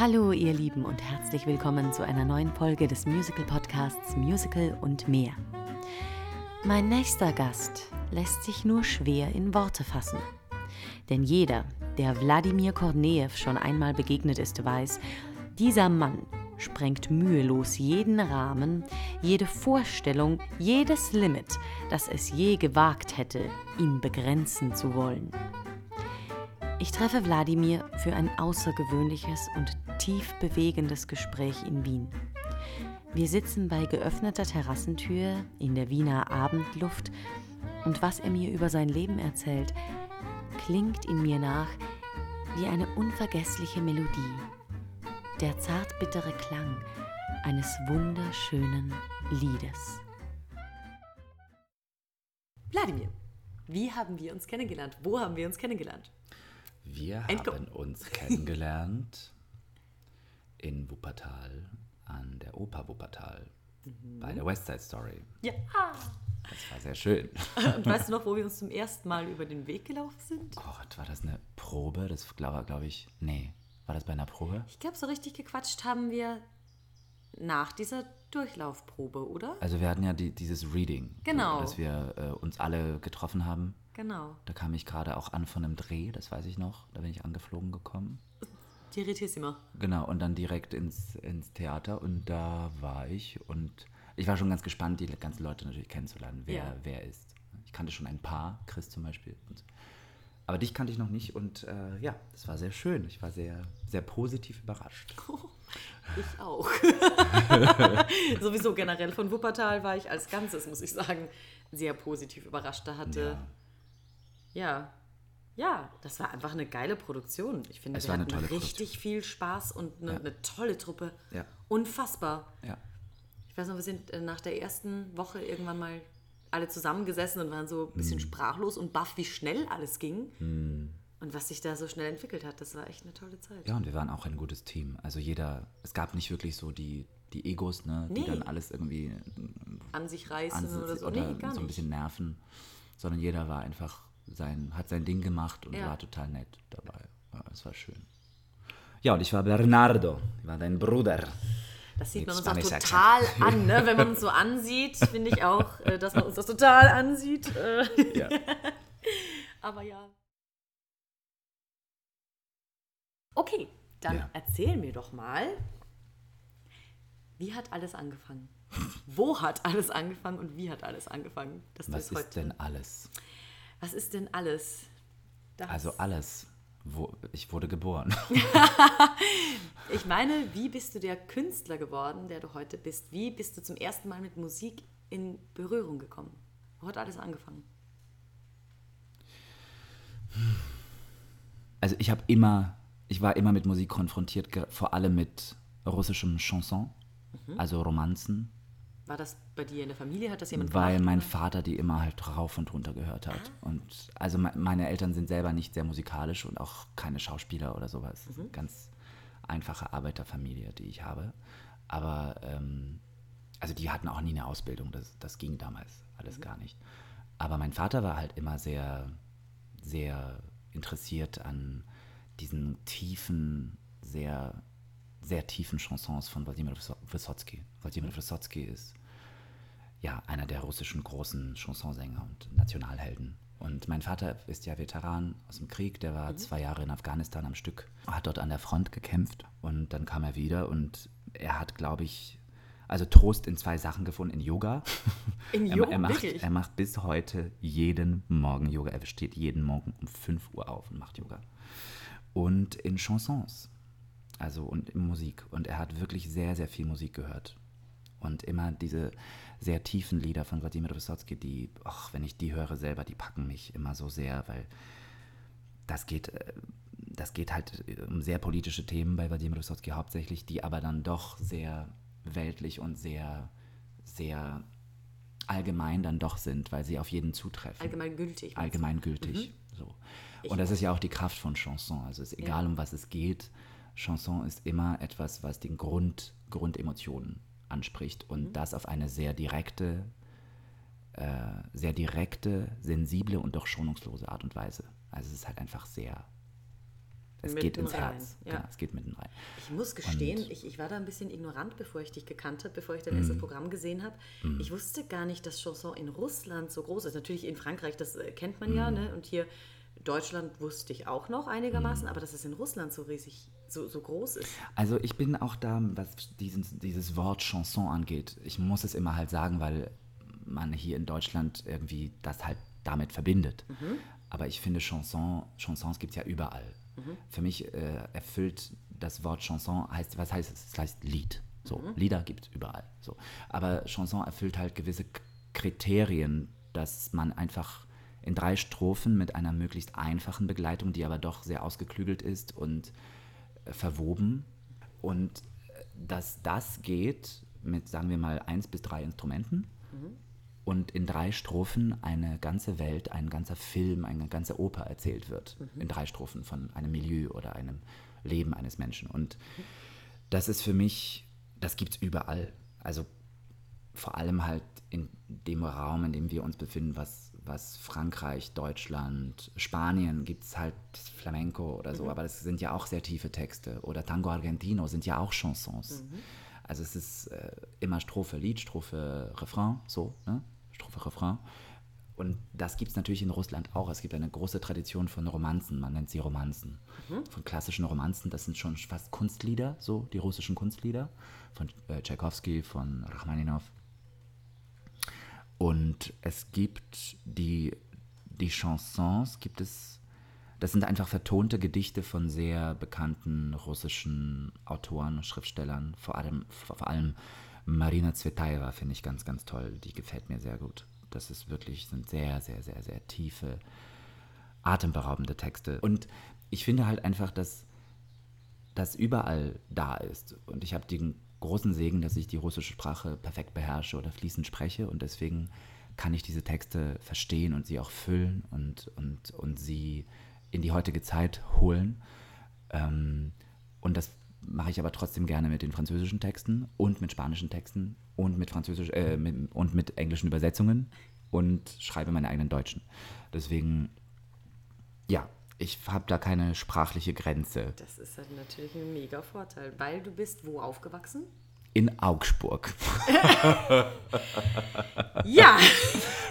Hallo ihr Lieben und herzlich willkommen zu einer neuen Folge des Musical Podcasts Musical und mehr. Mein nächster Gast lässt sich nur schwer in Worte fassen. Denn jeder, der Wladimir Korneev schon einmal begegnet ist, weiß, dieser Mann sprengt mühelos jeden Rahmen, jede Vorstellung, jedes Limit, das es je gewagt hätte, ihn begrenzen zu wollen. Ich treffe Wladimir für ein außergewöhnliches und tief bewegendes Gespräch in Wien. Wir sitzen bei geöffneter Terrassentür in der Wiener Abendluft und was er mir über sein Leben erzählt, klingt in mir nach wie eine unvergessliche Melodie der zartbittere Klang eines wunderschönen Liedes. Wladimir, wie haben wir uns kennengelernt? Wo haben wir uns kennengelernt? Wir haben uns kennengelernt in Wuppertal an der Oper Wuppertal mhm. bei der West Side Story. Ja. Das war sehr schön. Und weißt du noch, wo wir uns zum ersten Mal über den Weg gelaufen sind? Gott, war das eine Probe? Das glaube glaub ich, nee. War das bei einer Probe? Ich glaube, so richtig gequatscht haben wir nach dieser Durchlaufprobe, oder? Also wir hatten ja die, dieses Reading. Genau. Dass wir äh, uns alle getroffen haben. Genau. Da kam ich gerade auch an von einem Dreh, das weiß ich noch. Da bin ich angeflogen gekommen. Direttissima. Genau, und dann direkt ins, ins Theater und da war ich und ich war schon ganz gespannt, die ganzen Leute natürlich kennenzulernen, wer ja. wer ist. Ich kannte schon ein paar, Chris zum Beispiel. Und aber dich kannte ich noch nicht und äh, ja, das war sehr schön. Ich war sehr, sehr positiv überrascht. Oh, ich auch. Sowieso generell von Wuppertal war ich als Ganzes, muss ich sagen, sehr positiv überrascht. Da hatte, ja, ja, ja das war einfach eine geile Produktion. Ich finde, es wir hatten richtig Produktion. viel Spaß und eine, ja. eine tolle Truppe. Ja. Unfassbar. Ja. Ich weiß noch, wir sind äh, nach der ersten Woche irgendwann mal alle zusammengesessen und waren so ein bisschen mm. sprachlos und baff, wie schnell alles ging. Mm. Und was sich da so schnell entwickelt hat, das war echt eine tolle Zeit. Ja, und wir waren auch ein gutes Team. Also jeder, es gab nicht wirklich so die, die Egos, ne, nee. die dann alles irgendwie an sich reißen an, oder so. Oder nee, so ein bisschen nerven. Sondern jeder war einfach sein, hat sein Ding gemacht und ja. war total nett dabei. Es war schön. Ja, und ich war Bernardo, ich war dein Bruder. Das sieht man uns auch total an, ne? wenn man uns so ansieht, finde ich auch, äh, dass man uns das total ansieht. Äh. Ja. Aber ja. Okay, dann ja. erzähl mir doch mal, wie hat alles angefangen? Wo hat alles angefangen und wie hat alles angefangen? Was ist denn alles? Was ist denn alles? Das also alles. Wo, ich wurde geboren. ich meine, wie bist du der Künstler geworden, der du heute bist? Wie bist du zum ersten Mal mit Musik in Berührung gekommen? Wo hat alles angefangen? Also ich habe immer, ich war immer mit Musik konfrontiert, vor allem mit russischem Chanson, mhm. also Romanzen, war das bei dir in der Familie? Hat das jemand Weil gemacht, mein? Vater die immer halt rauf und runter gehört hat. Ah. Und also meine Eltern sind selber nicht sehr musikalisch und auch keine Schauspieler oder sowas. Mhm. Ganz einfache Arbeiterfamilie, die ich habe. Aber ähm, also die hatten auch nie eine Ausbildung. Das, das ging damals alles mhm. gar nicht. Aber mein Vater war halt immer sehr, sehr interessiert an diesen tiefen, sehr sehr tiefen Chansons von Wladimir Wysotsky. Wladimir Wysotsky ist ja einer der russischen großen Chansonsänger und Nationalhelden. Und mein Vater ist ja Veteran aus dem Krieg, der war mhm. zwei Jahre in Afghanistan am Stück, hat dort an der Front gekämpft und dann kam er wieder und er hat, glaube ich, also Trost in zwei Sachen gefunden, in Yoga. In Yoga? er, er, macht, er macht bis heute jeden Morgen Yoga. Er steht jeden Morgen um 5 Uhr auf und macht Yoga. Und in Chansons also und in Musik. Und er hat wirklich sehr, sehr viel Musik gehört. Und immer diese sehr tiefen Lieder von Wladimir Wysotsky, die, ach, wenn ich die höre selber, die packen mich immer so sehr, weil das geht, äh, das geht halt um sehr politische Themen bei Wladimir Wysotsky hauptsächlich, die aber dann doch sehr weltlich und sehr, sehr allgemein dann doch sind, weil sie auf jeden zutreffen. Allgemeingültig. Allgemeingültig. Mhm. So. Und das ist ja auch die Kraft von Chanson. Also es ist egal, ja. um was es geht Chanson ist immer etwas, was den Grund, Grundemotionen anspricht und mhm. das auf eine sehr direkte, äh, sehr direkte, sensible und doch schonungslose Art und Weise. Also es ist halt einfach sehr, Es Mitten geht ins rein, Herz. ja. Genau, es geht mitten rein. Ich muss gestehen, Und- ich, ich war da ein bisschen ignorant, bevor ich dich gekannt habe, bevor ich dein erstes Programm gesehen habe. Ich wusste gar nicht, dass Chanson in Russland so groß ist. Natürlich in Frankreich, das äh, kennt man ja, ne? Und hier Deutschland wusste ich auch noch einigermaßen, aber dass es in Russland so riesig, so, so groß ist. Also ich bin auch da, was diesen, dieses Wort Chanson angeht. Ich muss es immer halt sagen, weil man hier in Deutschland irgendwie das halt damit verbindet. Aber ich finde Chanson, Chansons gibt es ja überall. Für mich äh, erfüllt das Wort Chanson, heißt, was heißt es? Es heißt Lied. So, Lieder gibt es überall. So. Aber Chanson erfüllt halt gewisse Kriterien, dass man einfach in drei Strophen mit einer möglichst einfachen Begleitung, die aber doch sehr ausgeklügelt ist und verwoben. Und äh, dass das geht mit, sagen wir mal, eins bis drei Instrumenten und in drei Strophen eine ganze Welt, ein ganzer Film, eine ganze Oper erzählt wird. In drei Strophen von einem Milieu oder einem Leben eines Menschen. Und das ist für mich, das gibt es überall. Also vor allem halt in dem Raum, in dem wir uns befinden, was, was Frankreich, Deutschland, Spanien gibt es halt Flamenco oder so, aber das sind ja auch sehr tiefe Texte. Oder Tango Argentino sind ja auch Chansons. Also es ist äh, immer Strophe, Lied, Strophe, Refrain, so, ne? Strophe, Refrain. Und das gibt es natürlich in Russland auch. Es gibt eine große Tradition von Romanzen, man nennt sie Romanzen. Von klassischen Romanzen, das sind schon fast Kunstlieder, so die russischen Kunstlieder von äh, Tchaikovsky, von Rachmaninow. Und es gibt die, die Chansons, gibt es, das sind einfach vertonte Gedichte von sehr bekannten russischen Autoren und Schriftstellern, vor allem, vor allem Marina Zvetaeva finde ich ganz, ganz toll, die gefällt mir sehr gut. Das ist wirklich, sind sehr, sehr, sehr, sehr tiefe, atemberaubende Texte. Und ich finde halt einfach, dass das überall da ist. Und ich habe den großen Segen, dass ich die russische Sprache perfekt beherrsche oder fließend spreche. Und deswegen kann ich diese Texte verstehen und sie auch füllen und, und, und sie in die heutige Zeit holen. Ähm, und das mache ich aber trotzdem gerne mit den französischen Texten und mit spanischen Texten und mit französisch äh, mit, und mit englischen Übersetzungen und schreibe meine eigenen deutschen. Deswegen, ja, ich habe da keine sprachliche Grenze. Das ist halt natürlich ein mega Vorteil, weil du bist wo aufgewachsen? In Augsburg. Ja,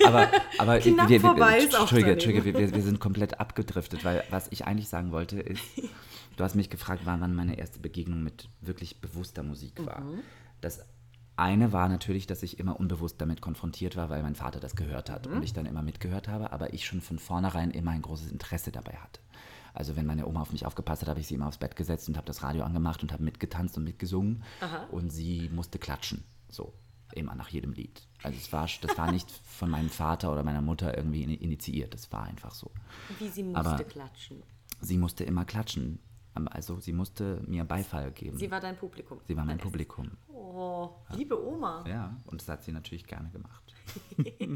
Aber, aber Knapp wir, wir, vorbei ist Entschuldige. Entschuldige, wir, wir sind komplett abgedriftet, weil was ich eigentlich sagen wollte ist, du hast mich gefragt, wann wann meine erste Begegnung mit wirklich bewusster Musik war. Mhm. Das eine war natürlich, dass ich immer unbewusst damit konfrontiert war, weil mein Vater das gehört Mhm. hat und ich dann immer mitgehört habe, aber ich schon von vornherein immer ein großes Interesse dabei hatte. Also wenn meine Oma auf mich aufgepasst hat, habe ich sie immer aufs Bett gesetzt und habe das Radio angemacht und habe mitgetanzt und mitgesungen und sie musste klatschen, so immer nach jedem Lied. Also es war, das war nicht von meinem Vater oder meiner Mutter irgendwie in- initiiert, das war einfach so. wie sie musste Aber- klatschen. Sie musste immer klatschen, also sie musste mir Beifall geben. Sie war dein Publikum. Sie war mein Publikum. Oh, liebe Oma. Ja, und das hat sie natürlich gerne gemacht.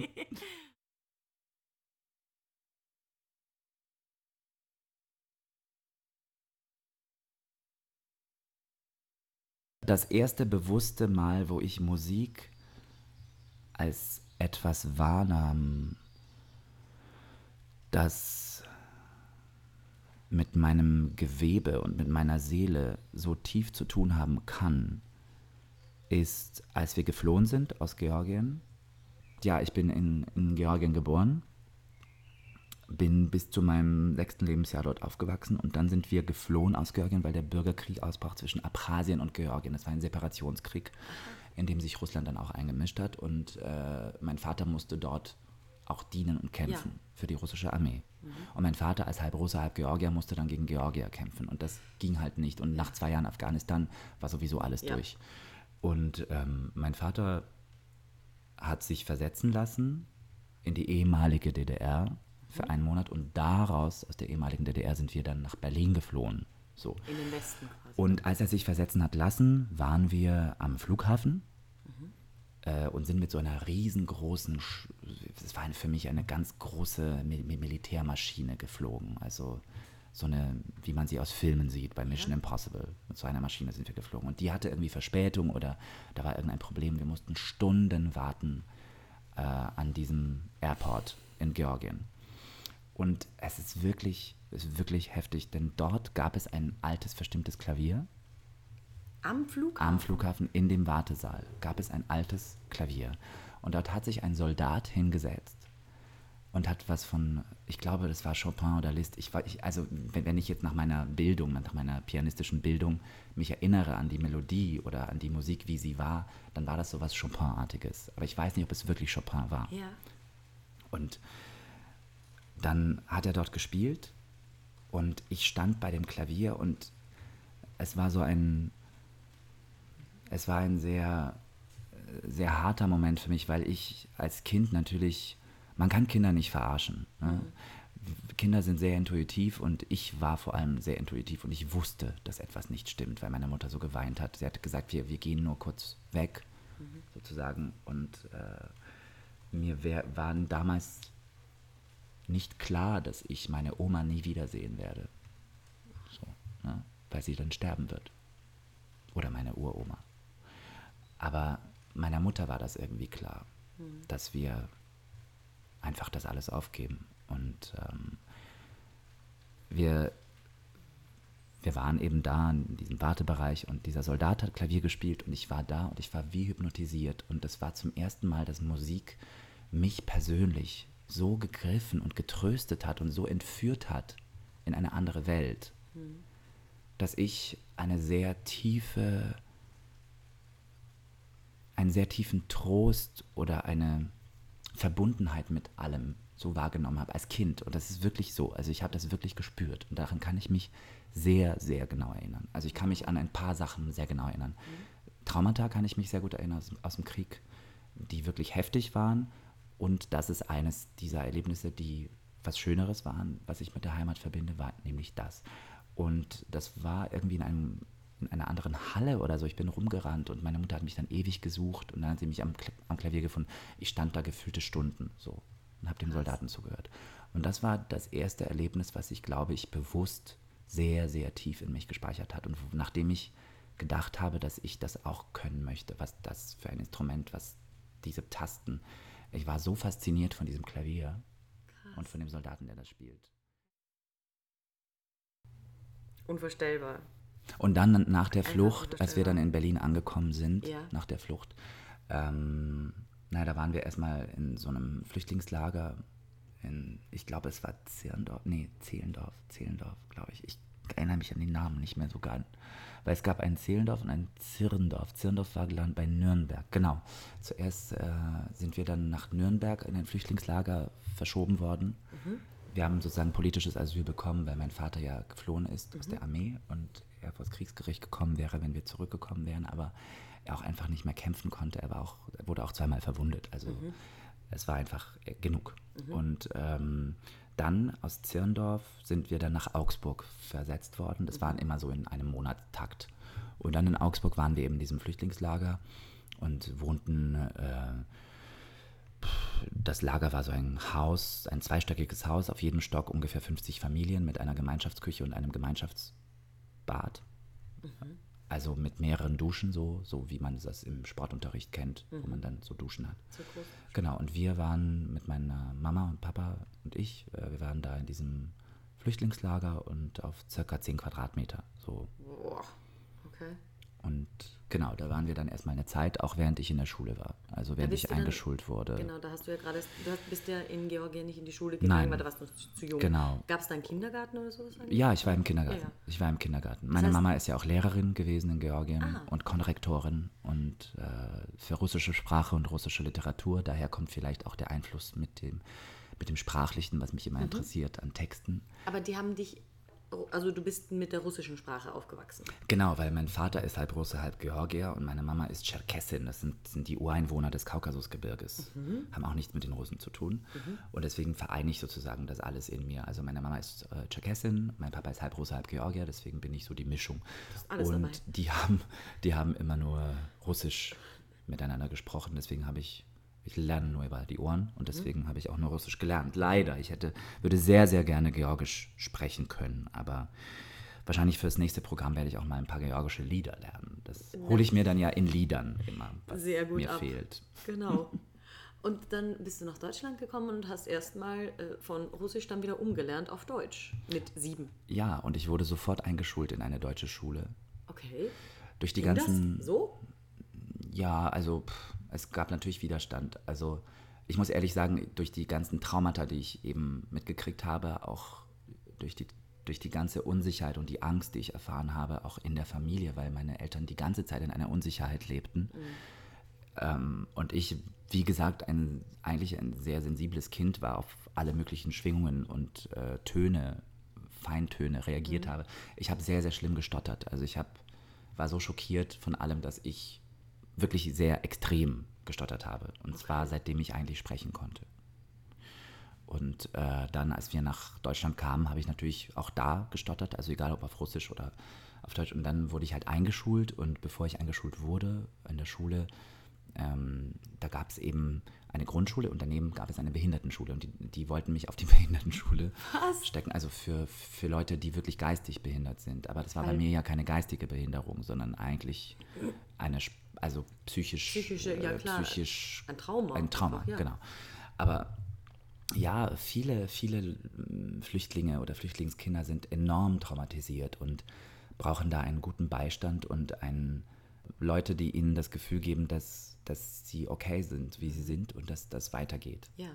Das erste bewusste Mal, wo ich Musik als etwas wahrnahm, das mit meinem Gewebe und mit meiner Seele so tief zu tun haben kann, ist, als wir geflohen sind aus Georgien. Ja, ich bin in, in Georgien geboren, bin bis zu meinem sechsten Lebensjahr dort aufgewachsen und dann sind wir geflohen aus Georgien, weil der Bürgerkrieg ausbrach zwischen Abchasien und Georgien. Das war ein Separationskrieg, in dem sich Russland dann auch eingemischt hat und äh, mein Vater musste dort auch dienen und kämpfen Ja. für die russische Armee. Und mein Vater als halb Russe, halb Georgier musste dann gegen Georgier kämpfen und das ging halt nicht. Und nach zwei Jahren Afghanistan war sowieso alles Ja. durch. Und ähm, mein Vater hat sich versetzen lassen in die ehemalige DDR für einen Monat und daraus, aus der ehemaligen DDR, sind wir dann nach Berlin geflohen. So. In den Westen quasi. Und als er sich versetzen hat lassen, waren wir am Flughafen äh, und sind mit so einer riesengroßen, das war für mich eine ganz große Mi Mi- Militärmaschine geflogen. Also so eine, wie man sie aus Filmen sieht, bei Mission Impossible. Mit so einer Maschine sind wir geflogen. Und die hatte irgendwie Verspätung oder da war irgendein Problem. Wir mussten Stunden warten äh, an diesem Airport in Georgien. Und es ist wirklich ist wirklich heftig, denn dort gab es ein altes, verstimmtes Klavier. Am Flughafen? Am Flughafen in dem Wartesaal gab es ein altes Klavier. Und dort hat sich ein Soldat hingesetzt und hat was von, ich glaube, das war Chopin oder Liszt. Ich, ich, also, wenn, wenn ich jetzt nach meiner Bildung, nach meiner pianistischen Bildung mich erinnere an die Melodie oder an die Musik, wie sie war, dann war das so was Chopin-artiges. Aber ich weiß nicht, ob es wirklich Chopin war. Ja. Und dann hat er dort gespielt und ich stand bei dem Klavier und es war so ein, es war ein sehr, sehr harter Moment für mich, weil ich als Kind natürlich, man kann Kinder nicht verarschen. Ne? Mhm. Kinder sind sehr intuitiv und ich war vor allem sehr intuitiv und ich wusste, dass etwas nicht stimmt, weil meine Mutter so geweint hat. Sie hat gesagt, wir, wir gehen nur kurz weg, Mhm. sozusagen. Und äh, mir wär, waren damals nicht klar, dass ich meine Oma nie wiedersehen werde. So, ne? Weil sie dann sterben wird. Oder meine Uroma. Aber meiner Mutter war das irgendwie klar, dass wir einfach das alles aufgeben. Und ähm, wir, wir waren eben da in diesem Wartebereich und dieser Soldat hat Klavier gespielt und ich war da und ich war wie hypnotisiert. Und es war zum ersten Mal, dass Musik mich persönlich so gegriffen und getröstet hat und so entführt hat in eine andere Welt, dass ich eine sehr tiefe, einen sehr tiefen Trost oder eine Verbundenheit mit allem so wahrgenommen habe als Kind. Und das ist wirklich so. Also ich habe das wirklich gespürt. Und daran kann ich mich sehr, sehr genau erinnern. Also ich kann mich an ein paar Sachen sehr genau erinnern. Traumata kann ich mich sehr gut erinnern aus, aus dem Krieg, die wirklich heftig waren. Und das ist eines dieser Erlebnisse, die was Schöneres waren, was ich mit der Heimat verbinde, war nämlich das. Und das war irgendwie in, einem, in einer anderen Halle oder so. Ich bin rumgerannt und meine Mutter hat mich dann ewig gesucht und dann hat sie mich am, am Klavier gefunden. Ich stand da gefühlte Stunden so und habe dem Soldaten zugehört. Und das war das erste Erlebnis, was ich, glaube ich, bewusst sehr, sehr tief in mich gespeichert hat. Und nachdem ich gedacht habe, dass ich das auch können möchte, was das für ein Instrument, was diese Tasten. Ich war so fasziniert von diesem Klavier und von dem Soldaten, der das spielt. Unvorstellbar. Und dann nach der Flucht, als wir dann in Berlin angekommen sind, Ja. nach der Flucht, ähm, na, da waren wir erstmal in so einem Flüchtlingslager in, ich glaube, es war Zirndorf, nee, Zehlendorf, Zehlendorf, glaube ich. Ich erinnere mich an den Namen nicht mehr so gar. Weil es gab ein Zehlendorf und ein Zirndorf. Zirndorf war gelandet bei Nürnberg, genau. Zuerst äh, sind wir dann nach Nürnberg in ein Flüchtlingslager verschoben worden. Wir haben sozusagen politisches Asyl bekommen, weil mein Vater ja geflohen ist aus der Armee und er vor das Kriegsgericht gekommen wäre, wenn wir zurückgekommen wären, aber er auch einfach nicht mehr kämpfen konnte. Er, war auch, er wurde auch zweimal verwundet. Also es war einfach äh, genug. Und ähm, dann aus Zirndorf sind wir dann nach Augsburg versetzt worden. Das waren immer so in einem Monatstakt. Und dann in Augsburg waren wir eben in diesem Flüchtlingslager und wohnten äh, das Lager war so ein Haus, ein zweistöckiges Haus, auf jedem Stock ungefähr 50 Familien mit einer Gemeinschaftsküche und einem Gemeinschaftsbad. Also mit mehreren Duschen, so, so wie man das im Sportunterricht kennt, wo man dann so Duschen hat. So. Genau, und wir waren mit meiner Mama und Papa und ich, äh, wir waren da in diesem Flüchtlingslager und auf circa 10 Quadratmeter. So. Boah. Okay. Und genau, da waren wir dann erstmal eine Zeit, auch während ich in der Schule war. Also während ich du dann- eingeschult wurde. Genau, da hast du ja gerade, du bist ja in Georgien nicht in die Schule gegangen, Nein. weil da warst du noch zu, zu jung. Genau. Gab es da einen Kindergarten oder sowas? eigentlich? Ja, ich war im Kindergarten. Ja, ja. Ich war im Kindergarten. Meine heißt- Mama ist ja auch Lehrerin gewesen in Georgien Ah. und Konrektorin und äh, für russische Sprache und russische Literatur. Daher kommt vielleicht auch der Einfluss mit dem, mit dem Sprachlichen, was mich immer Mhm. interessiert, an Texten. Aber die haben dich, also du bist mit der russischen Sprache aufgewachsen. Genau, weil mein Vater ist halb Russe, halb Georgier und meine Mama ist Tscherkessin. Das sind, sind die Ureinwohner des Kaukasusgebirges. Haben auch nichts mit den Russen zu tun. Und deswegen vereine ich sozusagen das alles in mir. Also meine Mama ist äh, Tscherkessin, mein Papa ist halb Russe, halb Georgier. Deswegen bin ich so die Mischung. alles und dabei. die haben, die haben immer nur Russisch miteinander gesprochen. Deswegen habe ich, ich lerne nur über die Ohren und deswegen habe ich auch nur Russisch gelernt. Leider, ich hätte, würde sehr, sehr gerne Georgisch sprechen können, aber wahrscheinlich fürs nächste Programm werde ich auch mal ein paar georgische Lieder lernen. Das hole ich mir dann ja in Liedern immer, was Sehr gut mir ab. fehlt. Genau. Und dann bist du nach Deutschland gekommen und hast erstmal äh, von Russisch dann wieder umgelernt auf Deutsch mit sieben. Ja, und ich wurde sofort eingeschult in eine deutsche Schule. Okay. Durch die Ging ganzen. das so? Ja, also pff, es gab natürlich Widerstand. Also ich muss ehrlich sagen, durch die ganzen Traumata, die ich eben mitgekriegt habe, auch durch die, durch die ganze Unsicherheit und die Angst, die ich erfahren habe, auch in der Familie, weil meine Eltern die ganze Zeit in einer Unsicherheit lebten. Ähm, und ich, wie gesagt, ein, eigentlich ein sehr sensibles Kind war, auf alle möglichen Schwingungen und äh, Töne, Feintöne reagiert habe. Ich habe sehr, sehr schlimm gestottert. Also ich hab, war so schockiert von allem, dass ich wirklich sehr extrem gestottert habe. Und zwar seitdem ich eigentlich sprechen konnte. Und äh, dann, als wir nach Deutschland kamen, habe ich natürlich auch da gestottert, also egal ob auf Russisch oder auf Deutsch. Und dann wurde ich halt eingeschult und bevor ich eingeschult wurde in der Schule, ähm, da gab es eben eine Grundschule und daneben gab es eine Behindertenschule. Und die, die wollten mich auf die Behindertenschule Was? stecken, also für, für Leute, die wirklich geistig behindert sind. Aber das war bei Weil- mir ja keine geistige Behinderung, sondern eigentlich eine, also psychisch, Psychische, ja äh, klar. psychisch Ein Trauma Ein Trauma, einfach, ja. genau. Aber ja, viele, viele mm, Flüchtlinge oder Flüchtlingskinder sind enorm traumatisiert und brauchen da einen guten Beistand und einen, Leute, die ihnen das Gefühl geben, dass, dass sie okay sind, wie sie sind und dass das weitergeht. Ja.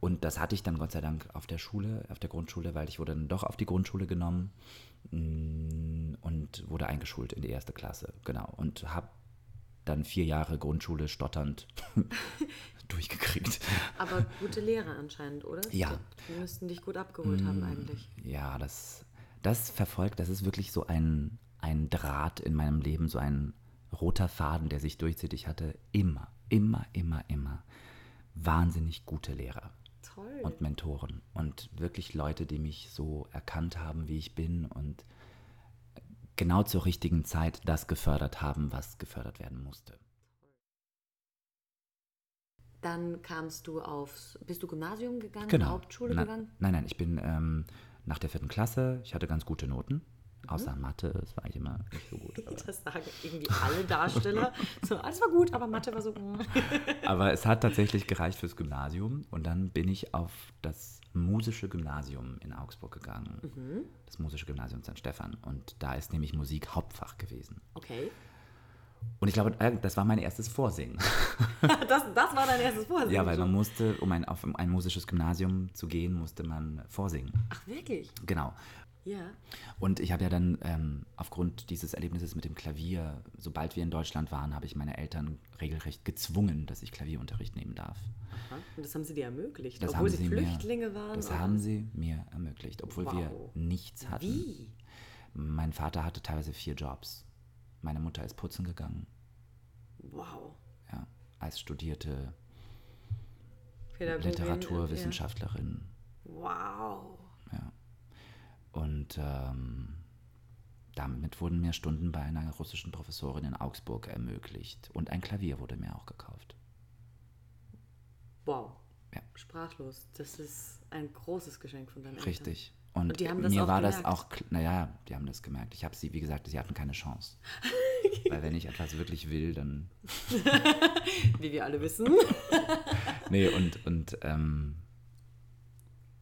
Und das hatte ich dann Gott sei Dank auf der Schule, auf der Grundschule, weil ich wurde dann doch auf die Grundschule genommen mm, und wurde eingeschult in die erste Klasse, genau. Und habe dann vier Jahre Grundschule stotternd durchgekriegt. Aber gute Lehrer anscheinend, oder? Ja. Die müssten dich gut abgeholt haben eigentlich. Ja, das, das verfolgt, das ist wirklich so ein, ein Draht in meinem Leben, so ein roter Faden, der sich durchzieht. Ich hatte immer, immer, immer, immer wahnsinnig gute Lehrer Toll. und Mentoren und wirklich Leute, die mich so erkannt haben, wie ich bin und genau zur richtigen Zeit das gefördert haben, was gefördert werden musste. Dann kamst du aufs, bist du Gymnasium gegangen, Genau. Hauptschule Na- gegangen? Nein, nein, ich bin ähm, nach der vierten Klasse, ich hatte ganz gute Noten, außer Mathe, das war ich immer nicht so gut. Das sagen irgendwie alle Darsteller. So, alles war gut, aber Mathe war so. mm. aber es hat tatsächlich gereicht fürs Gymnasium und dann bin ich auf das musische Gymnasium in Augsburg gegangen. Mhm. Das musische Gymnasium St. Stephan. Und da ist nämlich Musik Hauptfach gewesen. Okay. Und ich glaube, äh, das war mein erstes Vorsingen. Das, das war dein erstes Vorsingen. Ja, weil man musste, um ein, auf ein musisches Gymnasium zu gehen, musste man vorsingen. Ach, wirklich? Genau. Ja. Und ich habe ja dann ähm, aufgrund dieses Erlebnisses mit dem Klavier, sobald wir in Deutschland waren, habe ich meine Eltern regelrecht gezwungen, dass ich Klavierunterricht nehmen darf. Aha. Und das haben sie dir ermöglicht, Das obwohl sie sie Flüchtlinge mir, waren. Das oder? haben sie mir ermöglicht, obwohl wir Wow. nichts hatten. Wie? Mein Vater hatte teilweise vier Jobs. Meine Mutter ist putzen gegangen, Wow. ja, als studierte Literaturwissenschaftlerin. Ja. Wow. Und ähm, damit wurden mir Stunden bei einer russischen Professorin in Augsburg ermöglicht. Und ein Klavier wurde mir auch gekauft. Wow. Ja. Sprachlos. Das ist ein großes Geschenk von deinen Eltern. Richtig. Und, Und das mir auch war das gemerkt? auch, kl- naja, die haben das gemerkt. Ich habe sie, wie gesagt, sie hatten keine Chance. Weil wenn ich etwas wirklich will, dann. Wie wir alle wissen. Nee, und, und ähm,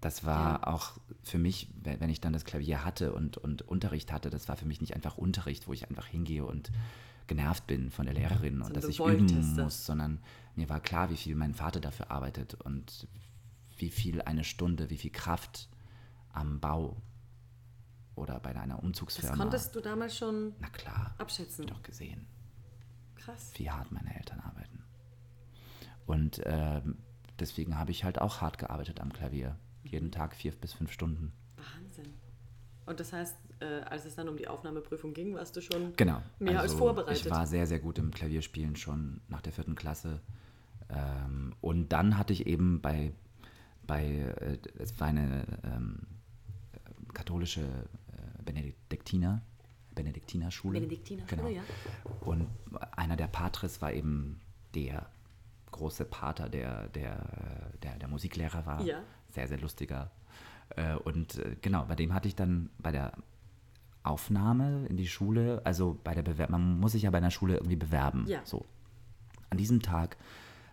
das war auch für mich, we- wenn ich dann das Klavier hatte und, und Unterricht hatte, das war für mich nicht einfach Unterricht, wo ich einfach hingehe und genervt bin von der Lehrerin und Sondern dass ich üben das. muss, sondern mir war klar, wie viel mein Vater dafür arbeitet und wie viel eine Stunde, wie viel Kraft am Bau oder bei einer Das Umzugsfirma. konntest du damals schon Na klar, abschätzen. doch gesehen Krass. wie hart meine Eltern arbeiten. Und ähm, deswegen habe ich halt auch hart gearbeitet am Klavier. Jeden Tag vier bis fünf Stunden. Wahnsinn. Und das heißt, äh, als es dann um die Aufnahmeprüfung ging, warst du schon Genau. mehr als vorbereitet. Ich war sehr, sehr gut im Klavierspielen schon nach der vierten Klasse. Ähm, und dann hatte ich eben bei, bei äh, es war eine ähm, katholische äh, Benediktiner, Benediktinerschule. Benediktinerschule, genau. ja. Und einer der Patres war eben der große Pater, der, der, der, der Musiklehrer war. Ja. Sehr, sehr lustiger. Äh, Und äh, genau, bei dem hatte ich dann bei der Aufnahme in die Schule, also bei der Bewerbung, man muss sich ja bei einer Schule irgendwie bewerben. Ja. So. An diesem Tag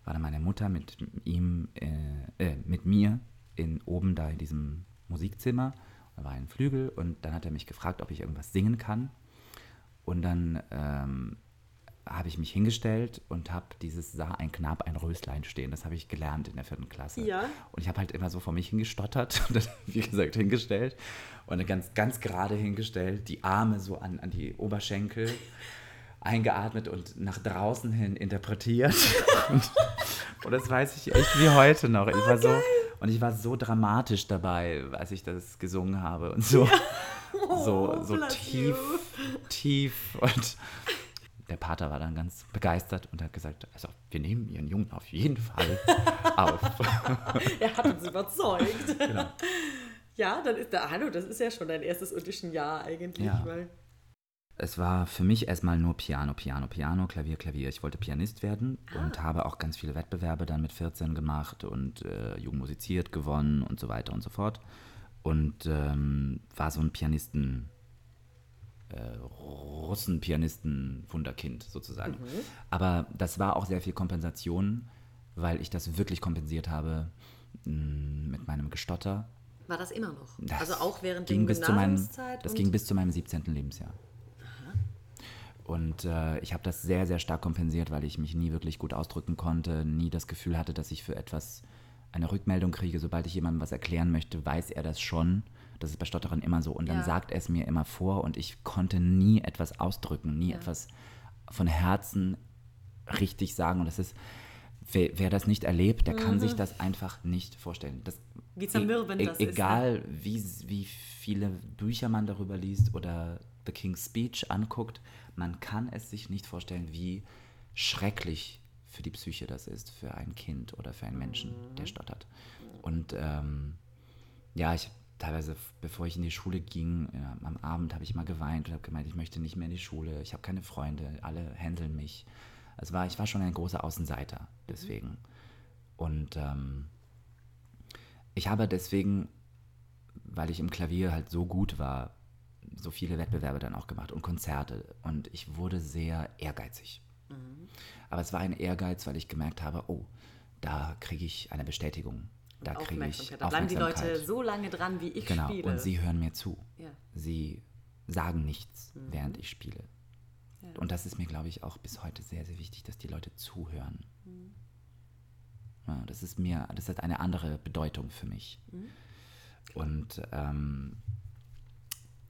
war dann meine Mutter mit ihm, äh, äh, mit mir in, oben da in diesem Musikzimmer. Da war ein Flügel und dann hat er mich gefragt, ob ich irgendwas singen kann. Und dann ähm, habe ich mich hingestellt und habe dieses sah ein Knab ein Röslein stehen. Das habe ich gelernt in der vierten Klasse. Ja. Und ich habe halt immer so vor mich hingestottert und dann, wie gesagt, hingestellt und ganz, ganz gerade hingestellt, die Arme so an, an die Oberschenkel eingeatmet und nach draußen hin interpretiert. und, und das weiß ich echt wie heute noch. Ich war so, und ich war so dramatisch dabei, als ich das gesungen habe und so, so, Oh, so bless tief, you. tief und der Pater war dann ganz begeistert und hat gesagt, also wir nehmen Ihren Jungen auf jeden Fall auf. Er hat uns überzeugt. Genau. Ja, dann ist da, hallo, das ist ja schon dein erstes Audition-Jahr eigentlich. Ja. Es war für mich erstmal nur Piano, Piano, Piano, Klavier, Klavier. Ich wollte Pianist werden Ah. und habe auch ganz viele Wettbewerbe dann mit 14 gemacht und äh, Jugend musiziert gewonnen und so weiter und so fort. Und ähm, war so ein Pianisten, äh, Russen-Pianisten-Wunderkind sozusagen. Mhm. Aber das war auch sehr viel Kompensation, weil ich das wirklich kompensiert habe mh, mit meinem Gestotter. war das immer noch? Das also auch während ging der bis zu meinem? Das ging bis zu meinem 17. Lebensjahr. Und äh, ich habe das sehr, sehr stark kompensiert, weil ich mich nie wirklich gut ausdrücken konnte, nie das Gefühl hatte, dass ich für etwas eine Rückmeldung kriege. Sobald ich jemandem was erklären möchte, weiß er das schon. Das ist bei Stotterern immer so. Und dann Ja. sagt er es mir immer vor und ich konnte nie etwas ausdrücken, nie Ja. etwas von Herzen richtig sagen. Und das ist, wer, wer das nicht erlebt, der kann sich das einfach nicht vorstellen. Das, Mhm. Wie zermürbend e das ist, ne? Egal, wie, wie viele Bücher man darüber liest oder The King's Speech anguckt, man kann es sich nicht vorstellen, wie schrecklich für die Psyche das ist, für ein Kind oder für einen Menschen, der Mhm. stottert. Und ähm, ja, ich teilweise, bevor ich in die Schule ging, ja, am Abend habe ich mal geweint und habe gemeint, ich möchte nicht mehr in die Schule, ich habe keine Freunde, alle händeln mich. Es war, ich war schon ein großer Außenseiter, deswegen. Und ähm, ich habe deswegen, weil ich im Klavier halt so gut war, so viele Wettbewerbe dann auch gemacht und Konzerte. Und ich wurde sehr ehrgeizig. Aber es war ein Ehrgeiz, weil ich gemerkt habe, oh, da kriege ich eine Bestätigung. Da kriege ich. Da bleiben die Leute so lange dran, wie ich Genau, spiele. und sie hören mir zu. Ja. Sie sagen nichts, während ich spiele. Und das ist mir, glaube ich, auch bis heute sehr, sehr wichtig, dass die Leute zuhören. Ja, das ist mir, das hat eine andere Bedeutung für mich. Und ähm,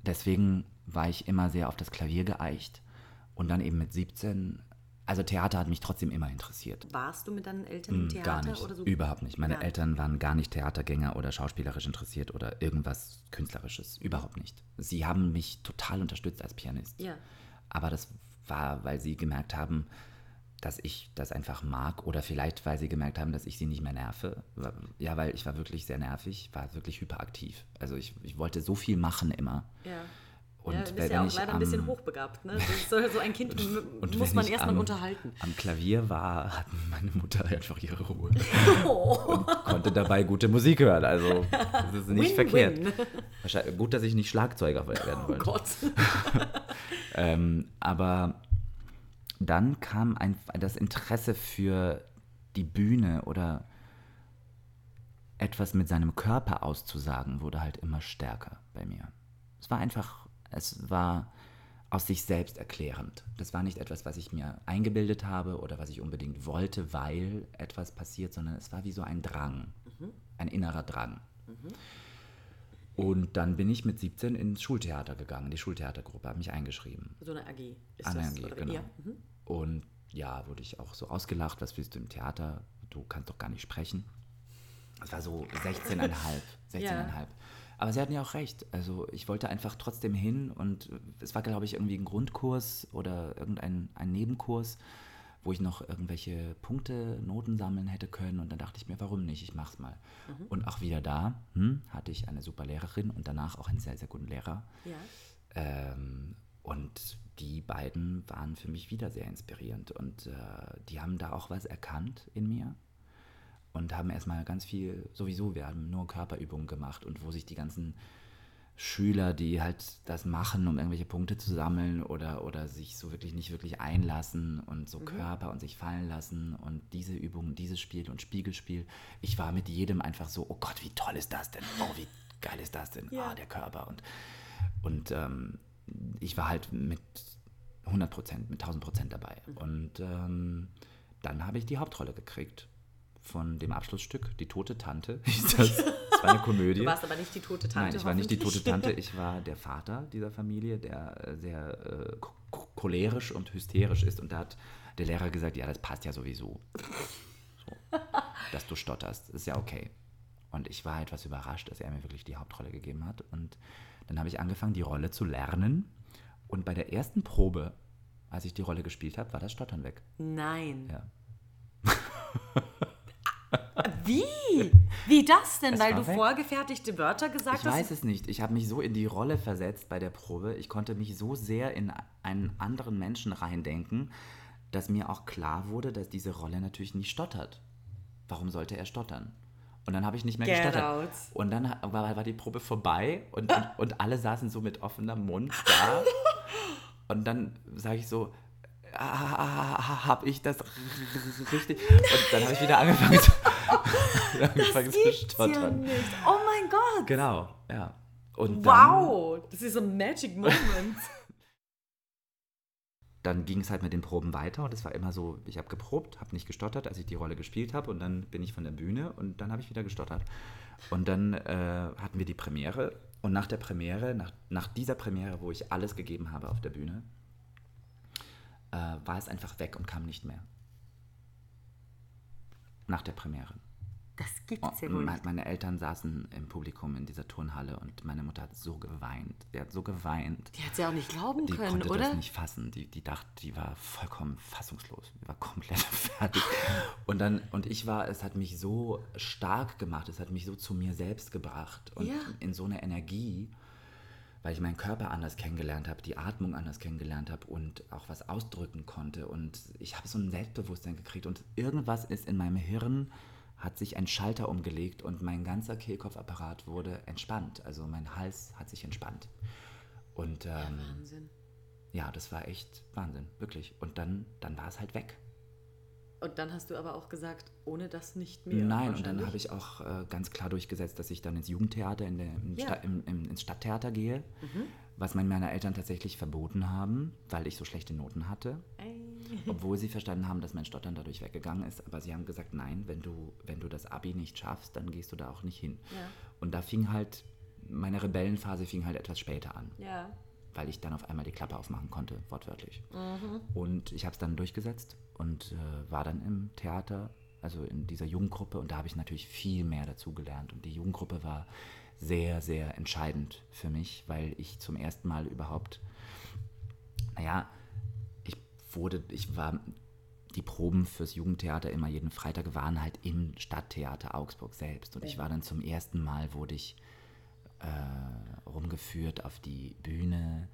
deswegen war ich immer sehr auf das Klavier geeicht. Und dann eben mit 17, also Theater hat mich trotzdem immer interessiert. Warst du mit deinen Eltern im Mm, Theater Gar nicht, oder so? überhaupt nicht. Meine nicht. Eltern waren gar nicht Theatergänger oder schauspielerisch interessiert oder irgendwas Künstlerisches. Überhaupt nicht. Sie haben mich total unterstützt als Pianist. Ja. Aber das war, weil sie gemerkt haben, dass ich das einfach mag oder vielleicht, weil sie gemerkt haben, dass ich sie nicht mehr nerve. Ja, weil ich war wirklich sehr nervig, war wirklich hyperaktiv. Also ich, ich wollte so viel machen immer. Ja. Und ja, du bist ja auch leider ein bisschen am- hochbegabt. Ne? So so ein Kind m- Und muss man erstmal am- unterhalten. Am Klavier war, hatte meine Mutter einfach ihre Ruhe. Oh. konnte dabei gute Musik hören. Also das ist nicht Win, verkehrt. win. Gut, dass ich nicht Schlagzeuger werden Oh wollte. Gott. Ähm, aber dann kam ein, das Interesse für die Bühne oder etwas mit seinem Körper auszusagen, wurde halt immer stärker bei mir. Es war einfach, es war aus sich selbst erklärend. Das war nicht etwas, was ich mir eingebildet habe oder was ich unbedingt wollte, weil etwas passiert, sondern es war wie so ein Drang, ein innerer Drang. Und dann bin ich mit 17 ins Schultheater gegangen, die Schultheatergruppe, habe mich eingeschrieben. So eine AG. Ist An das, AG, genau. Ja. Mhm. Und ja, wurde ich auch so ausgelacht, was willst du im Theater? Du kannst doch gar nicht sprechen. Es war so 16,5, 16,5. Ja. Aber sie hatten ja auch recht. Also ich wollte einfach trotzdem hin und es war, glaube ich, irgendwie ein Grundkurs oder irgendein ein Nebenkurs, wo ich noch irgendwelche Punkte, Noten sammeln hätte können. Und dann dachte ich mir, warum nicht? Ich mach's mal. Und auch wieder da hm, hatte ich eine super Lehrerin und danach auch einen sehr, sehr guten Lehrer. Ja. Ähm, und die beiden waren für mich wieder sehr inspirierend und äh, die haben da auch was erkannt in mir und haben erstmal ganz viel, sowieso, wir haben nur Körperübungen gemacht und wo sich die ganzen Schüler, die halt das machen, um irgendwelche Punkte zu sammeln oder, oder sich so wirklich nicht wirklich einlassen und so Körper und sich fallen lassen und diese Übungen, dieses Spiel und Spiegelspiel. Ich war mit jedem einfach so, oh Gott, wie toll ist das denn? Oh, wie geil ist das denn? Ja. Ah, der Körper. Und, und ähm, ich war halt mit 100 Prozent, mit 1000 Prozent dabei. Und ähm, dann habe ich die Hauptrolle gekriegt von dem Abschlussstück, Die tote Tante. hieß das. Das war eine Komödie. Du warst aber nicht die tote Tante. Nein, ich war nicht die tote. Tante, ich war der Vater dieser Familie, der äh, sehr äh, cholerisch und hysterisch ist. Und da hat der Lehrer gesagt, ja, das passt ja sowieso. So, dass du stotterst, ist ja okay. Und ich war etwas überrascht, dass er mir wirklich die Hauptrolle gegeben hat. Und dann habe ich angefangen, die Rolle zu lernen. Und bei der ersten Probe, als ich die Rolle gespielt habe, war das Stottern weg. Nein. Ja. Wie? Wie das denn? Es Weil du weg. vorgefertigte Wörter gesagt Ich hast? weiß es nicht. Ich habe mich so in die Rolle versetzt bei der Probe. Ich konnte mich so sehr in einen anderen Menschen reindenken, dass mir auch klar wurde, dass diese Rolle natürlich nicht stottert. Warum sollte er stottern? Und dann habe ich nicht mehr Get gestottert. out. Und dann war, war die Probe vorbei und, und, und alle saßen so mit offenem Mund da. und dann sage ich so, ah, habe ich das richtig? Und dann habe ich wieder angefangen zu, angefangen zu Gibt's ja stottern. nicht. Oh mein Gott. Genau, ja. Und dann, Wow. Das ist ein Magic Moment. dann ging es halt mit den Proben weiter und es war immer so, ich habe geprobt, habe nicht gestottert, als ich die Rolle gespielt habe und dann bin ich von der Bühne und dann habe ich wieder gestottert. Und dann äh, hatten wir die Premiere und nach der Premiere, nach, nach dieser Premiere, wo ich alles gegeben habe auf der Bühne, äh, war es einfach weg und kam nicht mehr. Nach der Premiere. Das gibt's ja wohl nicht. Meine Eltern saßen im Publikum in dieser Turnhalle und meine Mutter hat so geweint. Die hat so geweint. Die hat sie auch nicht glauben Die können, konnte oder? das nicht fassen. Die, die dachte, die war vollkommen fassungslos. Die war komplett fertig. Und dann, und ich war, es hat mich so stark gemacht, es hat mich so zu mir selbst gebracht und Ja. in so eine Energie, weil ich meinen Körper anders kennengelernt habe, die Atmung anders kennengelernt habe und auch was ausdrücken konnte. Und ich habe so ein Selbstbewusstsein gekriegt und irgendwas ist in meinem Hirn, hat sich ein Schalter umgelegt und mein ganzer Kehlkopfapparat wurde entspannt. Also mein Hals hat sich entspannt. Und ähm, Wahnsinn. ja, das war echt Wahnsinn, wirklich. Und dann, dann war es halt weg. Und dann hast du aber auch gesagt, ohne das nicht mehr. Nein, und dann habe ich auch äh, ganz klar durchgesetzt, dass ich dann ins Jugendtheater, in der, im Ja. Sta im, im, ins Stadttheater gehe, was meine, meine Eltern tatsächlich verboten haben, weil ich so schlechte Noten hatte. Ey. Obwohl sie verstanden haben, dass mein Stottern dadurch weggegangen ist. Aber sie haben gesagt, nein, wenn du, wenn du das Abi nicht schaffst, dann gehst du da auch nicht hin. Ja. Und da fing halt, meine Rebellenphase fing halt etwas später an. Ja. weil ich dann auf einmal die Klappe aufmachen konnte, wortwörtlich. Mhm. Und ich habe es dann durchgesetzt und äh, war dann im Theater, also in dieser Jugendgruppe und da habe ich natürlich viel mehr dazu gelernt. Und die Jugendgruppe war sehr, sehr entscheidend für mich, weil ich zum ersten Mal überhaupt, naja, ich wurde, ich war, die Proben fürs Jugendtheater immer jeden Freitag waren halt im Stadttheater Augsburg selbst. Und ich war dann zum ersten Mal, wurde ich äh, rumgeführt auf die Bühne.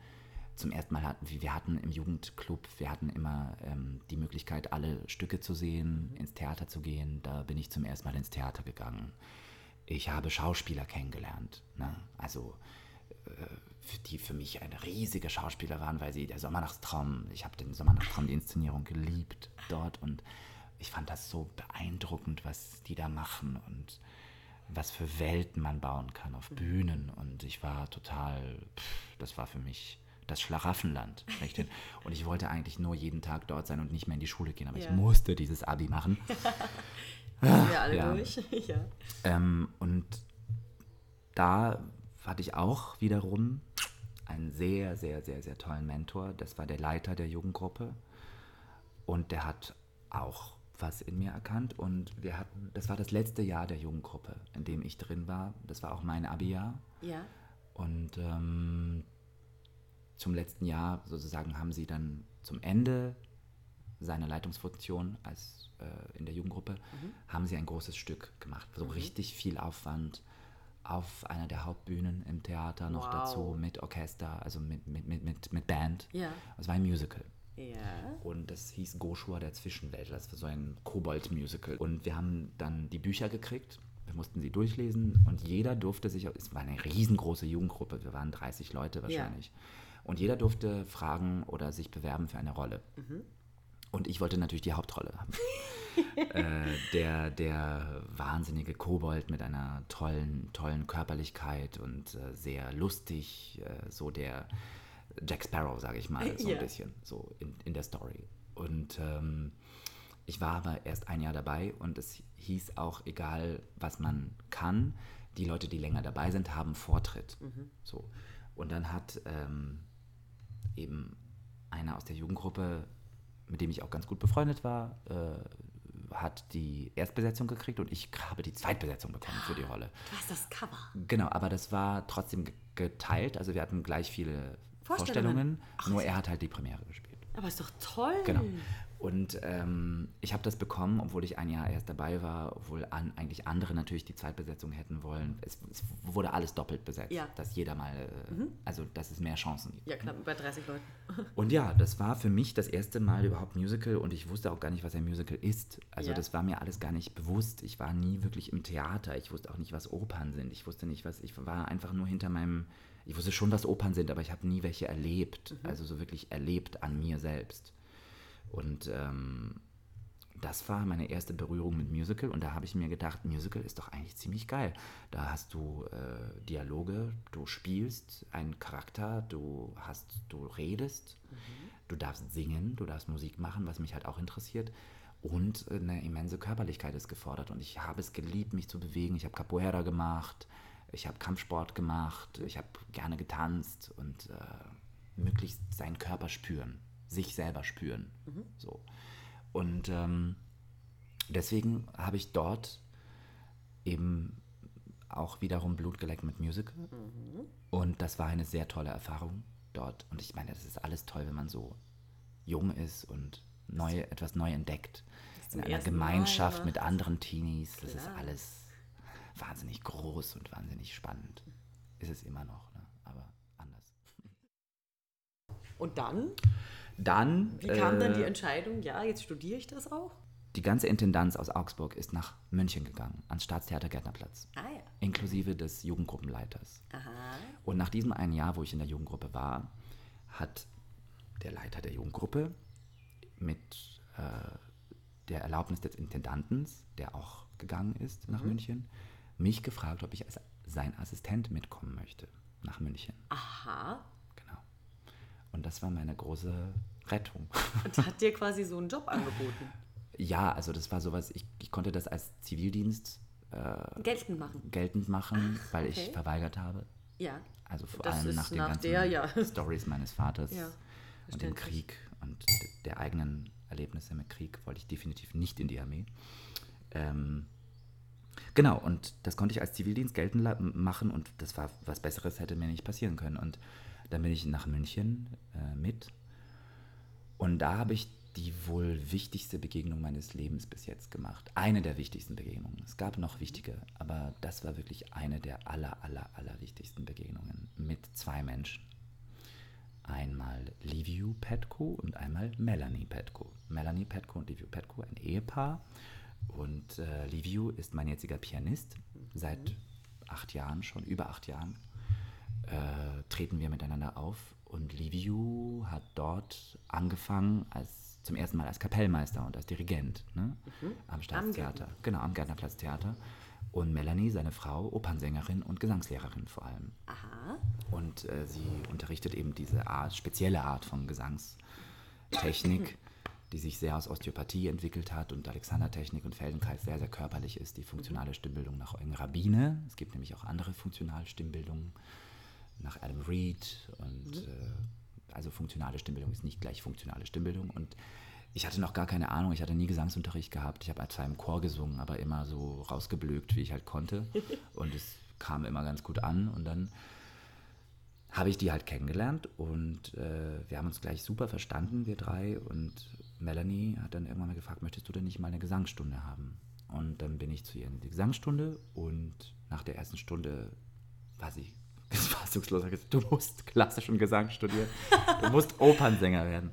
Zum ersten Mal hatten wir, hatten im Jugendclub, wir hatten immer ähm, die Möglichkeit, alle Stücke zu sehen, ins Theater zu gehen. Da bin ich zum ersten Mal ins Theater gegangen. Ich habe Schauspieler kennengelernt. Ne? Also äh, die für mich eine riesige Schauspieler waren, weil sie der Sommernachtstraum, ich habe den Sommernachtstraum, die Inszenierung geliebt dort und ich fand das so beeindruckend, was die da machen und was für Welten man bauen kann auf Bühnen. Und ich war total, pff, das war für mich das Schlaraffenland. schlechthin. Und ich wollte eigentlich nur jeden Tag dort sein und nicht mehr in die Schule gehen, aber Ja. ich musste dieses Abi machen. Sind wir alle ja. durch? ja. Ähm, und da hatte ich auch wiederum einen sehr, sehr, sehr, sehr tollen Mentor. Das war der Leiter der Jugendgruppe. Und der hat auch was in mir erkannt. Und wir hatten, das war das letzte Jahr der Jugendgruppe, in dem ich drin war. Das war auch mein Abi-Jahr. Ja. Und ähm, zum letzten Jahr sozusagen haben sie dann zum Ende seiner Leitungsfunktion als äh, in der Jugendgruppe haben sie ein großes Stück gemacht. So richtig viel Aufwand auf einer der Hauptbühnen im Theater noch Wow. dazu mit Orchester, also mit, mit, mit, mit, mit Band. Ja. Es war ein Musical. Ja. Und das hieß Goshua der Zwischenwelt. Das war so ein Kobold-Musical. Und wir haben dann die Bücher gekriegt wir mussten sie durchlesen und jeder durfte sich, es war eine riesengroße Jugendgruppe, wir waren 30 Leute wahrscheinlich. Ja. Und jeder durfte fragen oder sich bewerben für eine Rolle. Mhm. Und ich wollte natürlich die Hauptrolle haben. äh, der, der wahnsinnige Kobold mit einer tollen, tollen Körperlichkeit und äh, sehr lustig, äh, so der Jack Sparrow, sage ich mal, so yeah. ein bisschen, so in, in der Story. Und ähm, ich war aber erst ein Jahr dabei und es hieß auch, egal was man kann, die Leute, die länger dabei sind, haben Vortritt. Mhm. So. Und dann hat ähm, eben einer aus der Jugendgruppe, mit dem ich auch ganz gut befreundet war, äh, hat die Erstbesetzung gekriegt und ich habe die Zweitbesetzung bekommen für die Rolle. Du hast das Cover. Genau, aber das war trotzdem geteilt. Also wir hatten gleich viele Vorstellungen, Vorstellungen nur er hat halt die Premiere gespielt. Aber ist doch toll. Genau. Und ähm, ich habe das bekommen, obwohl ich ein Jahr erst dabei war, obwohl an, eigentlich andere natürlich die Zweitbesetzung hätten wollen. Es, es wurde alles doppelt besetzt, ja. dass jeder mal, äh, mhm. also dass es mehr Chancen gibt. Ja, knapp bei 30 Leuten. und ja, das war für mich das erste Mal überhaupt Musical und ich wusste auch gar nicht, was ein Musical ist. Also ja. das war mir alles gar nicht bewusst. Ich war nie wirklich im Theater. Ich wusste auch nicht, was Opern sind. Ich wusste nicht, was, ich war einfach nur hinter meinem, ich wusste schon, was Opern sind, aber ich habe nie welche erlebt. Mhm. Also so wirklich erlebt an mir selbst. Und ähm, das war meine erste Berührung mit Musical und da habe ich mir gedacht, Musical ist doch eigentlich ziemlich geil. Da hast du äh, Dialoge, du spielst einen Charakter, du hast, du redest, mhm. du darfst singen, du darfst Musik machen, was mich halt auch interessiert. Und eine immense Körperlichkeit ist gefordert. Und ich habe es geliebt, mich zu bewegen. Ich habe Capoeira gemacht, ich habe Kampfsport gemacht, ich habe gerne getanzt und äh, möglichst seinen Körper spüren sich selber spüren. Mhm. So. Und ähm, deswegen habe ich dort eben auch wiederum Blut geleckt mit Musical. Mhm. Und das war eine sehr tolle Erfahrung dort. Und ich meine, das ist alles toll, wenn man so jung ist und neu, etwas neu entdeckt. In einer Gemeinschaft Mal, mit anderen Teenies. Das Klar. ist alles wahnsinnig groß und wahnsinnig spannend. Ist es immer noch, ne? aber anders. Und dann? Dann. Wie kam äh, dann die äh, Entscheidung, ja, jetzt studiere ich das auch? Die ganze Intendanz aus Augsburg ist nach München gegangen, ans Staatstheater Gärtnerplatz. Ah, ja. Inklusive des Jugendgruppenleiters. Aha. Und nach diesem einen Jahr, wo ich in der Jugendgruppe war, hat der Leiter der Jugendgruppe mit äh, der Erlaubnis des Intendantens, der auch gegangen ist nach mhm. München, mich gefragt, ob ich als sein Assistent mitkommen möchte nach München. Aha. Und das war meine große Rettung. Und hat dir quasi so einen Job angeboten? Ja, also das war sowas, ich, ich konnte das als Zivildienst äh, geltend machen, geltend machen Ach, weil okay. ich verweigert habe. Ja. Also vor das allem nach den nach ganzen der, ja. Stories meines Vaters ja, und dem Krieg und der eigenen Erlebnisse mit Krieg wollte ich definitiv nicht in die Armee. Ähm, genau, und das konnte ich als Zivildienst geltend machen und das war was Besseres hätte mir nicht passieren können. Und dann bin ich nach München äh, mit. Und da habe ich die wohl wichtigste Begegnung meines Lebens bis jetzt gemacht. Eine der wichtigsten Begegnungen. Es gab noch wichtige, aber das war wirklich eine der aller, aller, aller wichtigsten Begegnungen mit zwei Menschen. Einmal Liviu Petko und einmal Melanie Petko. Melanie Petko und Liviu Petko, ein Ehepaar. Und äh, Liviu ist mein jetziger Pianist seit acht Jahren schon, über acht Jahren äh, treten wir miteinander auf und Liviu hat dort angefangen als zum ersten Mal als Kapellmeister und als Dirigent ne? mhm. am Staatstheater. Am genau, am Gärtnerplatz Theater. Und Melanie, seine Frau, Opernsängerin und Gesangslehrerin vor allem. Aha. Und äh, sie unterrichtet eben diese Art, spezielle Art von Gesangstechnik, die sich sehr aus Osteopathie entwickelt hat und Alexandertechnik und Feldenkreis sehr, sehr körperlich ist. Die funktionale mhm. Stimmbildung nach Eugen Rabine. Es gibt nämlich auch andere funktionale Stimmbildungen nach Adam Reed und mhm. äh, also funktionale Stimmbildung ist nicht gleich funktionale Stimmbildung und ich hatte noch gar keine Ahnung, ich hatte nie Gesangsunterricht gehabt. Ich habe zwar im Chor gesungen, aber immer so rausgeblökt, wie ich halt konnte. Und es kam immer ganz gut an. Und dann habe ich die halt kennengelernt und äh, wir haben uns gleich super verstanden, wir drei. Und Melanie hat dann irgendwann mal gefragt, möchtest du denn nicht mal eine Gesangsstunde haben? Und dann bin ich zu ihr in die Gesangsstunde und nach der ersten Stunde war sie ist fassungslos. Du musst klassischen Gesang studieren. Du musst Opernsänger werden.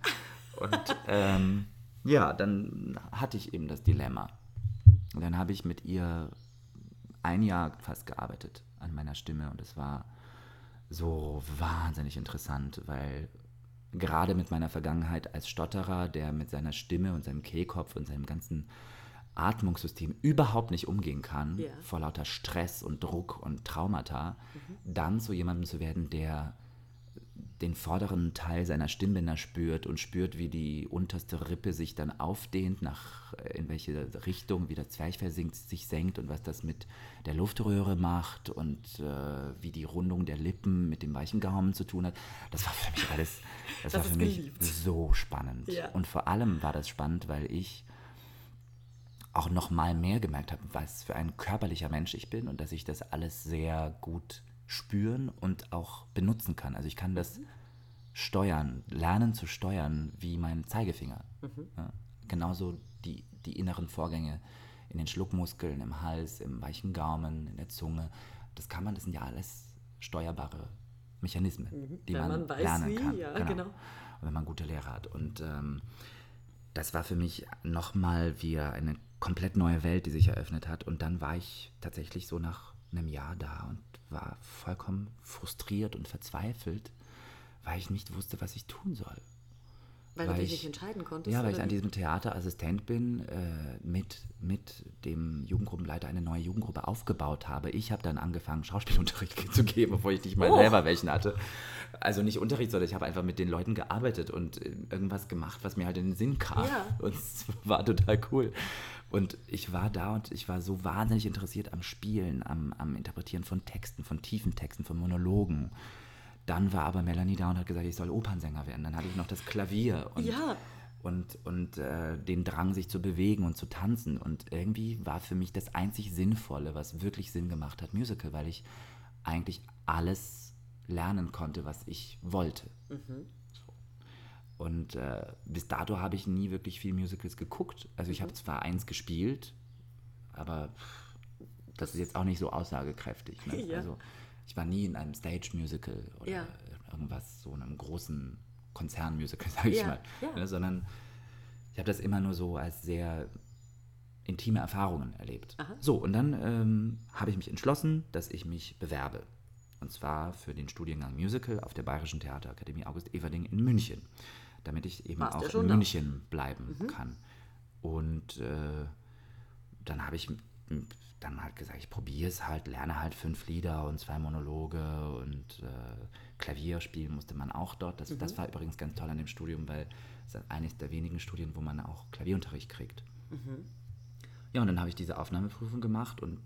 Und ähm, ja, dann hatte ich eben das Dilemma. Und dann habe ich mit ihr ein Jahr fast gearbeitet an meiner Stimme und es war so wahnsinnig interessant, weil gerade mit meiner Vergangenheit als Stotterer, der mit seiner Stimme und seinem Kehlkopf und seinem ganzen Atmungssystem überhaupt nicht umgehen kann, Ja. vor lauter Stress und Druck und Traumata, dann zu jemandem zu werden, der den vorderen Teil seiner Stimmbänder spürt und spürt, wie die unterste Rippe sich dann aufdehnt, nach äh, in welche Richtung, wie das Zwerchfell sinkt, sich senkt und was das mit der Luftröhre macht und äh, wie die Rundung der Lippen mit dem weichen Gaumen zu tun hat. Das war für mich alles, das, war Das für ist mich geliebt. so spannend. Ja. Und vor allem war das spannend, weil ich auch noch mal mehr gemerkt habe, was für ein körperlicher Mensch ich bin und dass ich das alles sehr gut spüren und auch benutzen kann. Also ich kann das steuern, lernen zu steuern wie mein Zeigefinger. Ja, genauso die, die inneren Vorgänge in den Schluckmuskeln, im Hals, im weichen Gaumen, in der Zunge. Das kann man, das sind ja alles steuerbare Mechanismen, die Wenn man, man weiß, lernen wie, kann. ja, genau. Und wenn man gute Lehrer hat. Und ähm, das war für mich nochmal wieder eine komplett neue Welt, die sich eröffnet hat. Und dann war ich tatsächlich so nach einem Jahr da und war vollkommen frustriert und verzweifelt, weil ich nicht wusste, was ich tun soll. Weil, Weil du dich ich- nicht entscheiden konntest. Ja, weil ich an diesem Theater Assistent bin, äh, mit, mit dem Jugendgruppenleiter eine neue Jugendgruppe aufgebaut habe. Ich habe dann angefangen, Schauspielunterricht zu geben, obwohl ich nicht mal Oh. selber welchen hatte. Also nicht Unterricht, sondern ich habe einfach mit den Leuten gearbeitet und äh, irgendwas gemacht, was mir halt in den Sinn kam. Ja. Und es war total cool. Und ich war da und ich war so wahnsinnig interessiert am Spielen, am, am Interpretieren von Texten, von tiefen Texten, von Monologen. Dann war aber Melanie da und hat gesagt, ich soll Opernsänger werden. Dann hatte ich noch das Klavier und, Ja. und, und äh, den Drang, sich zu bewegen und zu tanzen. Und irgendwie war für mich das einzig Sinnvolle, was wirklich Sinn gemacht hat, Musical, weil ich eigentlich alles lernen konnte, was ich wollte. So. Und äh, bis dato habe ich nie wirklich viel Musicals geguckt. Also ich habe zwar eins gespielt, aber das ist jetzt auch nicht so aussagekräftig. Ne? Ja. Also ich war nie in einem Stage-Musical oder Ja. irgendwas, so einem großen Konzernmusical, sage ich Ja, mal. Ne? Sondern ich habe das immer nur so als sehr intime Erfahrungen erlebt. Aha. So, und dann ähm, habe ich mich entschlossen, dass ich mich bewerbe. Und zwar für den Studiengang Musical auf der Bayerischen Theaterakademie August Everding in München. Damit ich eben Warst auch in da. Mhm. München bleiben kann. Und äh, dann habe ich dann halt gesagt, ich probiere es halt, lerne halt fünf Lieder und zwei Monologe und äh, Klavier spielen musste man auch dort. Das, Mhm. das war übrigens ganz toll an dem Studium, weil es ist eines der wenigen Studien, wo man auch Klavierunterricht kriegt. Mhm. Ja, und dann habe ich diese Aufnahmeprüfung gemacht und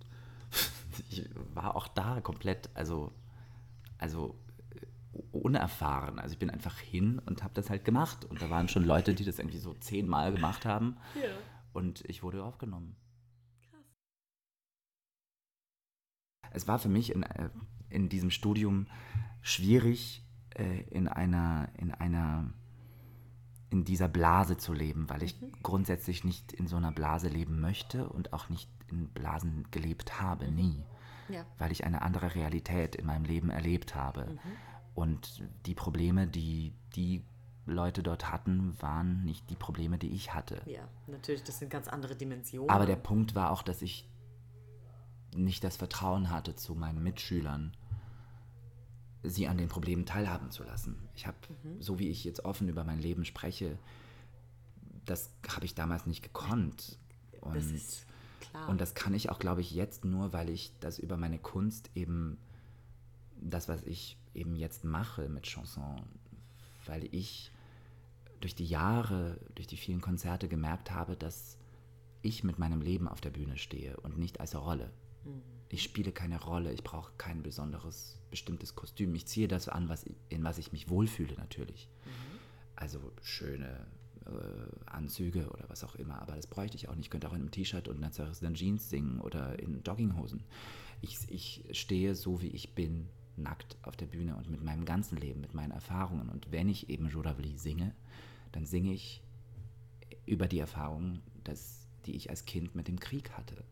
ich war auch da komplett, also, also unerfahren. Also ich bin einfach hin und habe das halt gemacht. Und da waren schon Leute, die das irgendwie so zehnmal gemacht haben. Ja. Und ich wurde aufgenommen. Es war für mich in, äh, in diesem Studium schwierig, äh, in einer, in einer, in dieser Blase zu leben, weil ich grundsätzlich nicht in so einer Blase leben möchte und auch nicht in Blasen gelebt habe, nie. Ja. Weil ich eine andere Realität in meinem Leben erlebt habe. Und die Probleme, die die Leute dort hatten, waren nicht die Probleme, die ich hatte. Ja, natürlich, das sind ganz andere Dimensionen. Aber der Punkt war auch, dass ich nicht das Vertrauen hatte zu meinen Mitschülern, sie an den Problemen teilhaben zu lassen. Ich habe, so wie ich jetzt offen über mein Leben spreche, das habe ich damals nicht gekonnt. Und, das ist klar. und das kann ich auch, glaube ich, jetzt nur, weil ich das über meine Kunst eben, das, was ich eben jetzt mache mit Chanson, weil ich durch die Jahre, durch die vielen Konzerte gemerkt habe, dass ich mit meinem Leben auf der Bühne stehe und nicht als Rolle. Ich spiele keine Rolle, ich brauche kein besonderes, bestimmtes Kostüm. Ich ziehe das an, was, in was ich mich wohlfühle natürlich. Also schöne äh, Anzüge oder was auch immer, aber das bräuchte ich auch nicht. Ich könnte auch in einem T-Shirt und einer zerrissenen Jeans singen oder in Jogginghosen. Ich, ich stehe so, wie ich bin, nackt auf der Bühne und mit meinem ganzen Leben, mit meinen Erfahrungen. Und wenn ich eben Juravli singe, dann singe ich über die Erfahrungen, dass, die ich als Kind mit dem Krieg hatte.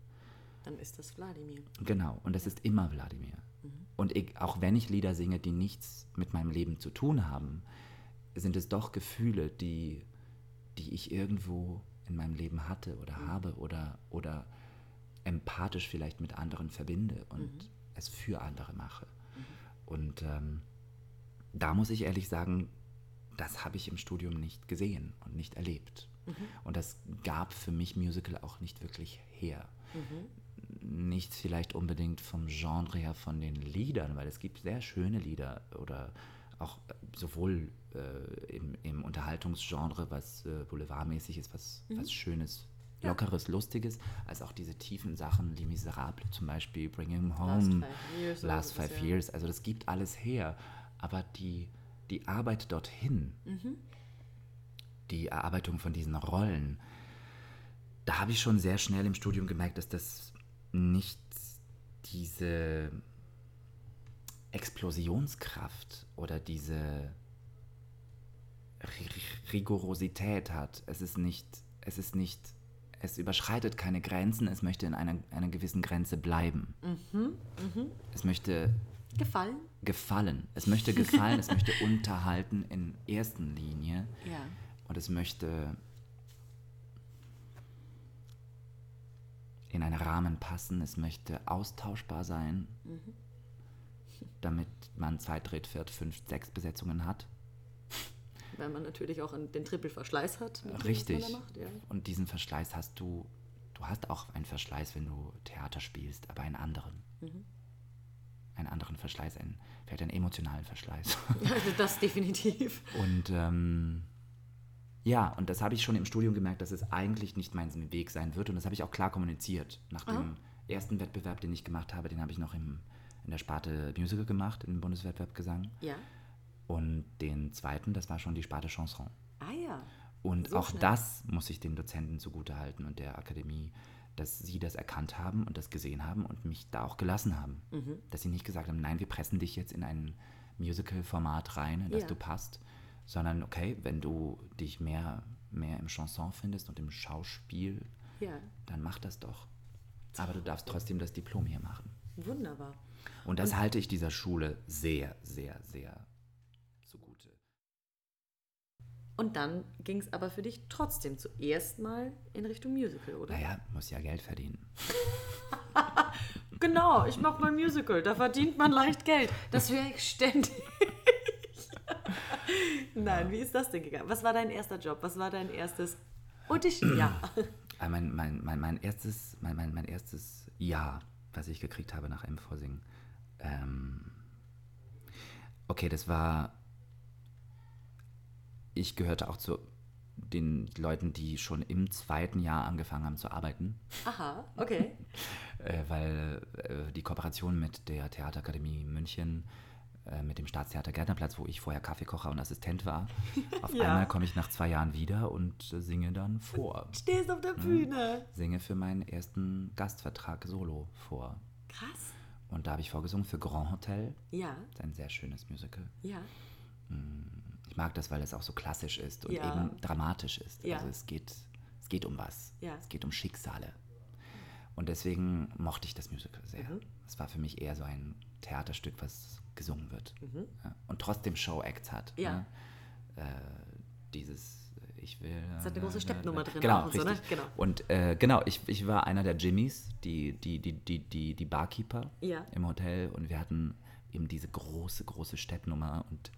Dann ist das Wladimir. Genau, und das ist immer Wladimir. Und ich, auch wenn ich Lieder singe, die nichts mit meinem Leben zu tun haben, sind es doch Gefühle, die, die ich irgendwo in meinem Leben hatte oder habe oder, oder empathisch vielleicht mit anderen verbinde und es für andere mache. Und ähm, da muss ich ehrlich sagen, das habe ich im Studium nicht gesehen und nicht erlebt. Und das gab für mich Musical auch nicht wirklich her. Nicht vielleicht unbedingt vom Genre her, von den Liedern, weil es gibt sehr schöne Lieder oder auch äh, sowohl äh, im, im Unterhaltungsgenre, was äh, boulevardmäßig ist, was, was Schönes, Lockeres, Lustiges, als auch diese tiefen Sachen, Les Miserables zum Beispiel, Bring Him Home, Five Years Last Five ja. Years, also das gibt alles her. Aber die, die Arbeit dorthin, die Erarbeitung von diesen Rollen, da habe ich schon sehr schnell im Studium gemerkt, dass das nicht diese Explosionskraft oder diese Ri- Rigorosität hat. Es ist nicht, es ist nicht, es überschreitet keine Grenzen, es möchte in einer, einer gewissen Grenze bleiben. Es möchte Gefallen? gefallen. Es möchte gefallen, es möchte unterhalten in ersten Linie. Ja. Und es möchte in einen Rahmen passen, es möchte austauschbar sein, damit man zwei, dritt, viert, fünf, sechs Besetzungen hat. Weil man natürlich auch den Trippelverschleiß hat. dem, Richtig. Da macht, ja. Und diesen Verschleiß hast du, du hast auch einen Verschleiß, wenn du Theater spielst, aber einen anderen. Einen anderen Verschleiß, einen, vielleicht einen emotionalen Verschleiß. Also das definitiv. Und ähm, ja, und das habe ich schon im Studium gemerkt, dass es eigentlich nicht mein Weg sein wird. Und das habe ich auch klar kommuniziert. Nach dem ersten Wettbewerb, den ich gemacht habe, den habe ich noch im, in der Sparte Musical gemacht, im Bundeswettbewerb Gesang. Ja. Und den zweiten, das war schon die Sparte Chanson. Ah ja. Und So auch schnell. das muss ich den Dozenten zugutehalten und der Akademie, dass sie das erkannt haben und das gesehen haben und mich da auch gelassen haben. Mhm. Dass sie nicht gesagt haben, nein, wir pressen dich jetzt in ein Musical-Format rein, in das Ja. du passt, sondern okay, wenn du dich mehr, mehr im Chanson findest und im Schauspiel, Ja. dann mach das doch. Aber du darfst trotzdem das Diplom hier machen. Wunderbar. Und das halte ich dieser Schule sehr, sehr, sehr Und dann ging es aber für dich trotzdem zuerst mal in Richtung Musical, oder? Naja, muss ja Geld verdienen. Genau, ich mache mal Musical, da verdient man leicht Geld. Das höre ich ständig. Nein, wie ist das denn gegangen? Was war dein erster Job? Was war dein erstes Audition? Ja. Ah, Mein, mein, mein, mein, erstes, mein, mein, mein erstes Jahr, was ich gekriegt habe nach M-Vorsing. Ähm, okay, das war. Ich gehörte auch zu den Leuten, die schon im zweiten Jahr angefangen haben zu arbeiten, Aha, okay. äh, weil äh, die Kooperation mit der Theaterakademie München, äh, mit dem Staatstheater Gärtnerplatz, wo ich vorher Kaffeekocher und Assistent war, auf Ja. einmal komme ich nach zwei Jahren wieder und singe dann vor. Stehst auf der Bühne. singe für meinen ersten Gastvertrag solo vor. Krass. Und da habe ich vorgesungen für Grand Hotel. Ja, Das ist ein sehr schönes Musical. ja. Ich mag das, weil es auch so klassisch ist und Ja. eben dramatisch ist. Ja. Also es geht, es geht um was. Ja. Es geht um Schicksale. Und deswegen mochte ich das Musical sehr. Mhm. Es war für mich eher so ein Theaterstück, was gesungen wird. Mhm. Und trotzdem Show-Acts hat. Ja. Ne? Äh, dieses Ich will. Es hat eine große Steppnummer drin Genau, und so, richtig. ne? Genau. Und äh, genau, ich, ich war einer der Jimmys, die, die, die, die, die, die Barkeeper Ja. im Hotel. Und wir hatten eben diese große, große Steppnummer und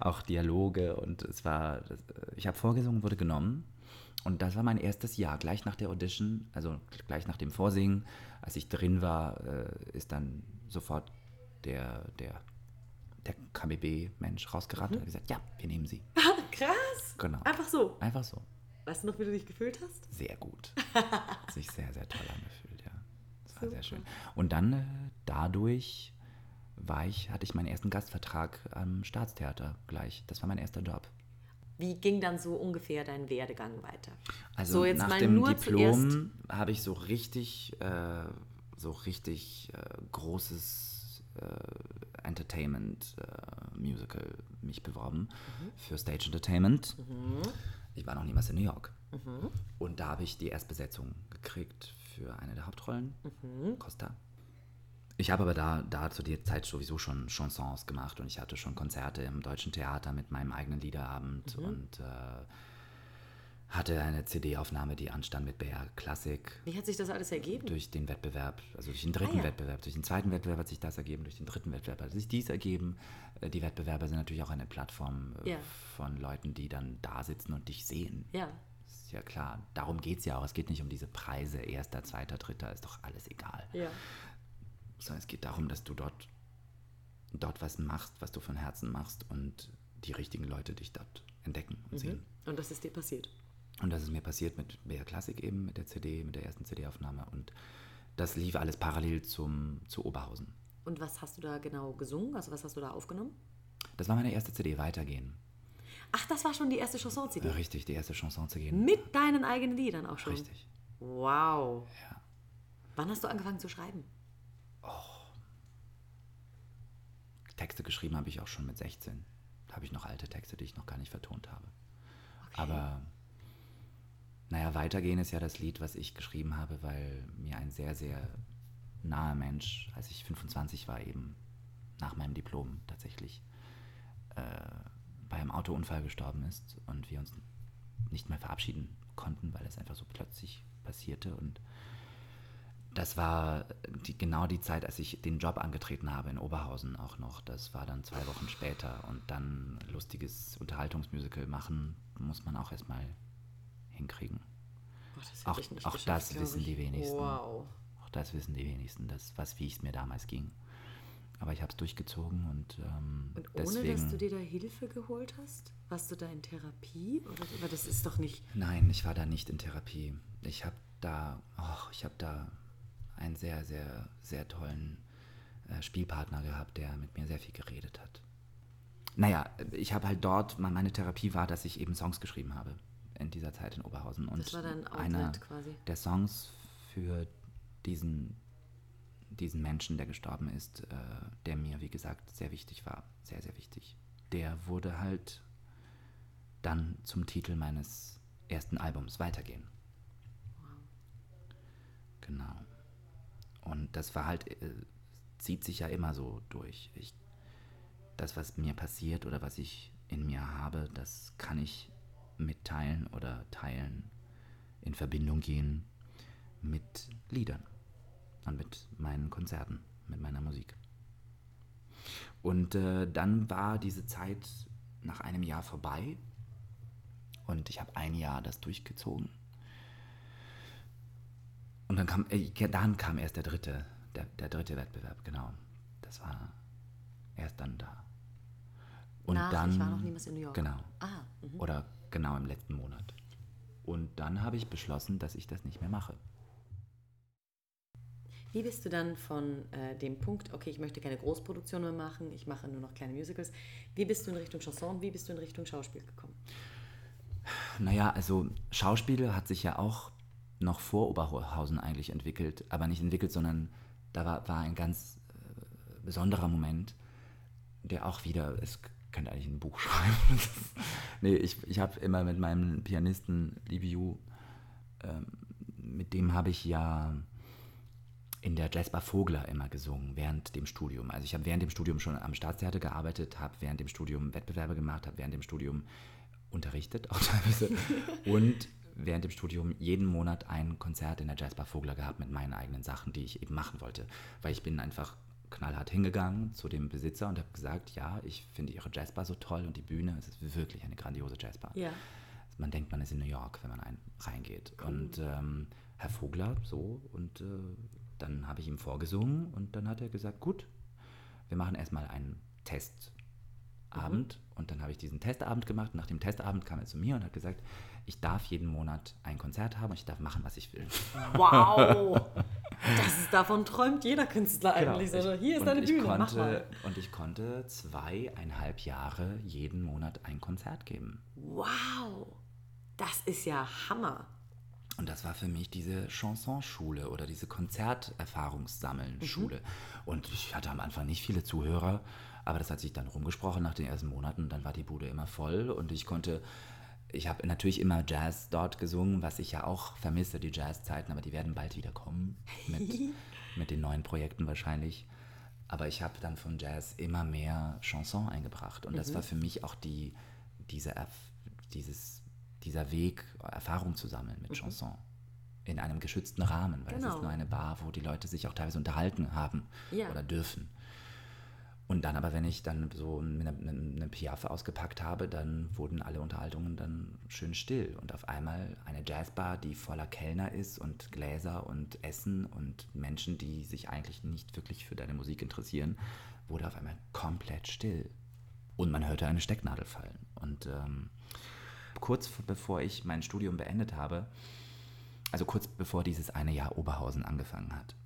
auch Dialoge. Und es war, äh, ich habe vorgesungen, wurde genommen. Und das war mein erstes Jahr, gleich nach der Audition, also gleich nach dem Vorsingen. Als ich drin war, äh, ist dann sofort der, der, der KBB-Mensch rausgerannt und hat gesagt, ja, wir nehmen sie. Krass. Genau. Einfach so. Einfach so. Weißt du noch, wie du dich gefühlt hast? Sehr gut. Hat sich sehr, sehr toll angefühlt, ja. Das war sehr schön. Und dann äh, dadurch war ich, hatte ich meinen ersten Gastvertrag am Staatstheater gleich. Das war mein erster Job. Wie ging dann so ungefähr dein Werdegang weiter? Also so, jetzt nach dem. Diplom habe ich so richtig, äh, so richtig äh, großes äh, Entertainment äh, Musical mich beworben Mhm. für Stage Entertainment. Ich war noch niemals in New York. Mhm. Und da habe ich die Erstbesetzung gekriegt für eine der Hauptrollen, Mhm. Costa. Ich habe aber da, da zu der Zeit sowieso schon Chansons gemacht und ich hatte schon Konzerte im Deutschen Theater mit meinem eigenen Liederabend Mhm. und äh, hatte eine CD-Aufnahme, die anstand mit BR Classic. Wie hat sich das alles ergeben? Durch den Wettbewerb, also durch den dritten Ah, ja. Wettbewerb. Durch den zweiten Wettbewerb hat sich das ergeben, durch den dritten Wettbewerb hat sich dies ergeben. Äh, Die Wettbewerbe sind natürlich auch eine Plattform äh, Ja. von Leuten, die dann da sitzen und dich sehen. Ja. Ist ja klar, darum geht es ja auch. Es geht nicht um diese Preise, erster, zweiter, dritter, ist doch alles egal. Ja. Sondern es geht darum, dass du dort, dort was machst, was du von Herzen machst und die richtigen Leute dich dort entdecken und sehen. Und das ist dir passiert. Und das ist mir passiert mit BR Classic eben, mit der CD, mit der ersten CD-Aufnahme. Und das lief alles parallel zum, zu Oberhausen. Und was hast du da genau gesungen? Also was hast du da aufgenommen? Das war meine erste CD, Weitergehen. Ach, das war schon die erste Chanson-CD. Richtig, die erste Chanson zu gehen. Mit deinen eigenen Liedern auch schon. Richtig. Wow. Ja. Wann hast du angefangen zu schreiben? Texte geschrieben habe ich auch schon mit 16. Da habe ich noch alte Texte, die ich noch gar nicht vertont habe. Aber naja, Weitergehen ist ja das Lied, was ich geschrieben habe, weil mir ein sehr, sehr naher Mensch, als ich 25 war, eben nach meinem Diplom tatsächlich äh, bei einem Autounfall gestorben ist und wir uns nicht mehr verabschieden konnten, weil es einfach so plötzlich passierte. Und das war die, genau die Zeit, als ich den Job angetreten habe in Oberhausen auch noch. Das war dann zwei Wochen später. Und dann lustiges Unterhaltungsmusical machen, muss man auch erstmal hinkriegen. Boah, das Auch- auch das wissen die wenigsten. Wow. Auch das wissen die wenigsten, das, was, wie es mir damals ging. Aber ich habe es durchgezogen und, ähm, Und ohne, deswegen. dass du dir da Hilfe geholt hast? Warst du da in Therapie? Oder? Aber das ist doch nicht... Nein, ich war da nicht in Therapie. Ich habe da, och, ich habe da einen sehr, sehr, sehr tollen äh, Spielpartner gehabt, der mit mir sehr viel geredet hat. Naja, ich habe halt dort, meine Therapie war, dass ich eben Songs geschrieben habe in dieser Zeit in Oberhausen. Und Das war Outlet einer quasi. der Songs für diesen, diesen Menschen, der gestorben ist, äh, der mir, wie gesagt, sehr wichtig war, sehr, sehr wichtig, der wurde halt dann zum Titel meines ersten Albums Weitergehen. Genau. Und das war halt, äh, zieht sich ja immer so durch. Ich, das, was mir passiert oder was ich in mir habe, das kann ich mitteilen oder teilen, in Verbindung gehen mit Liedern und mit meinen Konzerten, mit meiner Musik. Und äh, dann war diese Zeit nach einem Jahr vorbei und ich habe ein Jahr das durchgezogen. Und dann kam, dann kam erst der dritte, der, der dritte Wettbewerb, genau. Das war erst dann da. Und Nach, dann, ich war noch niemals in New York. Genau. Ah, mhm. Oder genau im letzten Monat. Und dann habe ich beschlossen, dass ich das nicht mehr mache. Wie bist du dann von äh, dem Punkt, okay, ich möchte keine Großproduktion mehr machen, ich mache nur noch kleine Musicals, wie bist du in Richtung Chanson, wie bist du in Richtung Schauspiel gekommen? Naja, also Schauspiel hat sich ja auch noch vor Oberhausen eigentlich entwickelt, aber nicht entwickelt, sondern da war, war ein ganz äh, besonderer Moment, der auch wieder, es könnte eigentlich ein Buch schreiben. nee, ich, ich habe immer mit meinem Pianisten Libiu, ähm, mit dem habe ich ja in der Jazzbar Vogler immer gesungen, während dem Studium. Also ich habe während dem Studium schon am Staatstheater gearbeitet, habe während dem Studium Wettbewerbe gemacht, habe während dem Studium unterrichtet, auch teilweise. und während dem Studium jeden Monat ein Konzert in der Jazzbar Vogler gehabt mit meinen eigenen Sachen, die ich eben machen wollte. Weil ich bin einfach knallhart hingegangen zu dem Besitzer und habe gesagt, ja, ich finde ihre Jazzbar so toll und die Bühne, es ist wirklich eine grandiose Jazzbar. Ja. Man denkt, man ist in New York, wenn man ein, reingeht. Und ähm, Herr Vogler, so, und äh, dann habe ich ihm vorgesungen und dann hat er gesagt, gut, wir machen erstmal einen Testabend. Und dann habe ich diesen Testabend gemacht. Nach dem Testabend kam er zu mir und hat gesagt, ich darf jeden Monat ein Konzert haben und ich darf machen, was ich will. Wow! das ist, davon träumt jeder Künstler Genau. eigentlich. So, hier ist deine ich Bühne, mach konnte, mal. Und ich konnte zweieinhalb Jahre jeden Monat ein Konzert geben. Wow! Das ist ja Hammer. Und das war für mich diese Chansonschule oder diese Konzerterfahrungssammeln-Schule. Und ich hatte am Anfang nicht viele Zuhörer, aber das hat sich dann rumgesprochen nach den ersten Monaten. Dann war die Bude immer voll und ich konnte, ich habe natürlich immer Jazz dort gesungen, was ich ja auch vermisse, die Jazzzeiten, aber die werden bald wieder kommen mit, mit den neuen Projekten wahrscheinlich. Aber ich habe dann von Jazz immer mehr Chanson eingebracht und das war für mich auch die, diese, dieses dieser Weg, Erfahrung zu sammeln mit Chanson. In einem geschützten Rahmen, weil es Genau. ist nur eine Bar, wo die Leute sich auch teilweise unterhalten haben Ja. oder dürfen. Und dann aber, wenn ich dann so eine, eine, eine Piaffe ausgepackt habe, dann wurden alle Unterhaltungen dann schön still. Und auf einmal eine Jazzbar, die voller Kellner ist und Gläser und Essen und Menschen, die sich eigentlich nicht wirklich für deine Musik interessieren, wurde auf einmal komplett still. Und man hörte eine Stecknadel fallen. Und ähm, kurz bevor ich mein Studium beendet habe, also kurz bevor dieses eine Jahr Oberhausen angefangen hat,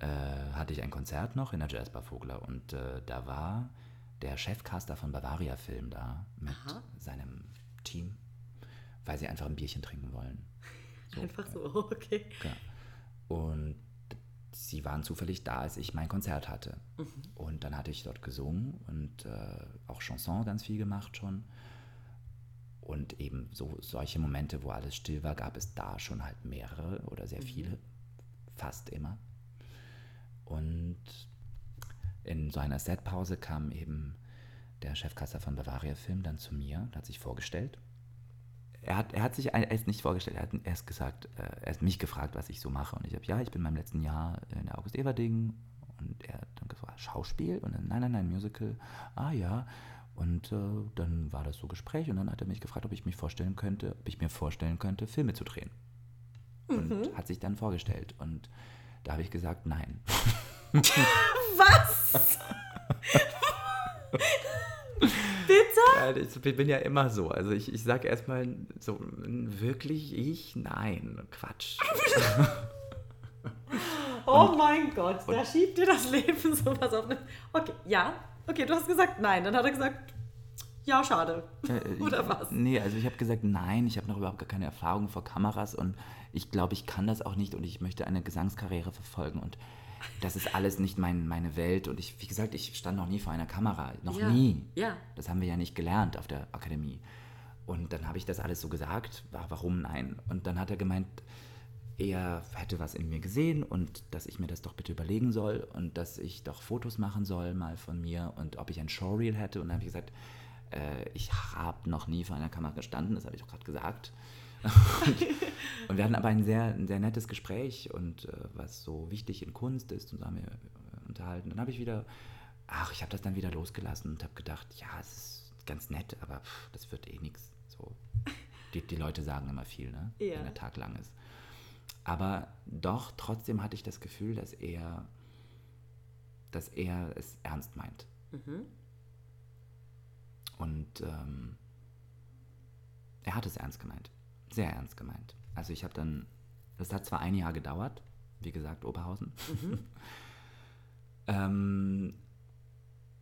äh, hatte ich ein Konzert noch in der Jazzbar Vogler und äh, da war der Chefcaster von Bavaria Film da mit Aha. seinem Team, weil sie einfach ein Bierchen trinken wollen. Einfach so, okay. Ja. Und sie waren zufällig da, als ich mein Konzert hatte. Und dann hatte ich dort gesungen und äh, auch Chanson ganz viel gemacht schon. Und eben so solche Momente, wo alles still war, gab es da schon halt mehrere oder sehr viele, fast immer. Und in so einer Setpause kam eben der Chefkasser von Bavaria Film dann zu mir und hat sich vorgestellt. Er hat, er hat sich erst nicht vorgestellt, er hat erst gesagt, äh, er hat mich gefragt, was ich so mache. Und ich habe, ja, ich bin in meinem letzten Jahr in der August Everding. Und er hat dann gesagt, Schauspiel? Und dann, nein, nein, nein, Musical. Ah ja. Und äh, dann war das so Gespräch und dann hat er mich gefragt, ob ich mich vorstellen könnte, ob ich mir vorstellen könnte, Filme zu drehen. Und hat sich dann vorgestellt. Und da habe ich gesagt, nein. Was? Bitte? Ich bin ja immer so. Also ich, ich sage erstmal so, wirklich ich? Nein, Quatsch. Oh mein Gott, da schiebt dir das Leben sowas auf. Okay, ja. Okay, du hast gesagt nein. Dann hat er gesagt, ja, schade. Äh, Oder was? Nee, also ich habe gesagt, nein, ich habe noch überhaupt gar keine Erfahrung vor Kameras und ich glaube, ich kann das auch nicht und ich möchte eine Gesangskarriere verfolgen und das ist alles nicht mein, meine Welt und ich, wie gesagt, ich stand noch nie vor einer Kamera, noch Ja. nie. Ja. Das haben wir ja nicht gelernt auf der Akademie. Und dann habe ich das alles so gesagt, wa- warum nein? Und dann hat er gemeint, er hätte was in mir gesehen und dass ich mir das doch bitte überlegen soll und dass ich doch Fotos machen soll mal von mir und ob ich ein Showreel hätte. Und dann habe ich gesagt, äh, ich habe noch nie vor einer Kamera gestanden, das habe ich doch gerade gesagt. Und, und wir hatten aber ein sehr, ein sehr nettes Gespräch und äh, was so wichtig in Kunst ist und so haben wir äh, unterhalten. Dann habe ich wieder, ach, ich habe das dann wieder losgelassen und habe gedacht, ja, es ist ganz nett, aber pff, das wird eh nichts. So. Die, die Leute sagen immer viel, ne? Ja. wenn der Tag lang ist. Aber doch, trotzdem hatte ich das Gefühl, dass er, dass er es ernst meint. Und ähm, er hat es ernst gemeint. Sehr ernst gemeint. Also ich habe dann, das hat zwar ein Jahr gedauert, wie gesagt, Oberhausen. ähm,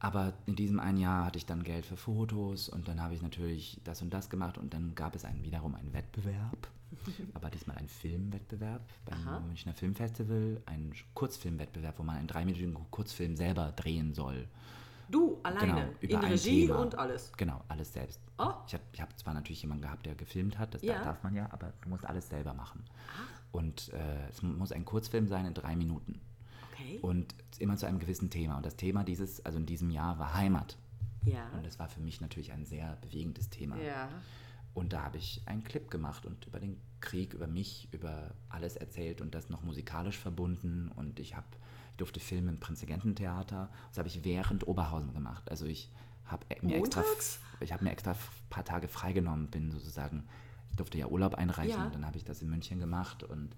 aber in diesem einen Jahr hatte ich dann Geld für Fotos und dann habe ich natürlich das und das gemacht und dann gab es einen, wiederum einen Wettbewerb, aber diesmal einen Filmwettbewerb beim Aha. Münchner Filmfestival, einen Kurzfilmwettbewerb, wo man einen dreiminütigen Kurzfilm selber drehen soll. Du alleine. über in ein Regie Thema. und alles. Genau, alles selbst. Oh. Ich habe ich hab zwar natürlich jemanden gehabt, der gefilmt hat, das Ja. darf- man ja, aber du musst alles selber machen. Und äh, es muss ein Kurzfilm sein in drei Minuten. Okay. Und immer zu einem gewissen Thema. Und das Thema dieses, also in diesem Jahr, war Heimat. ja. Und das war für mich natürlich ein sehr bewegendes Thema. Ja. Und da habe ich einen Clip gemacht und über den Krieg, über mich, über alles erzählt und das noch musikalisch verbunden. Und ich, hab, ich durfte filmen im Prinzregententheater. Das habe ich während Oberhausen gemacht. Also ich habe mir extra, ich habe mir extra ein paar Tage freigenommen, bin sozusagen, ich durfte ja Urlaub einreichen Ja. und dann habe ich das in München gemacht und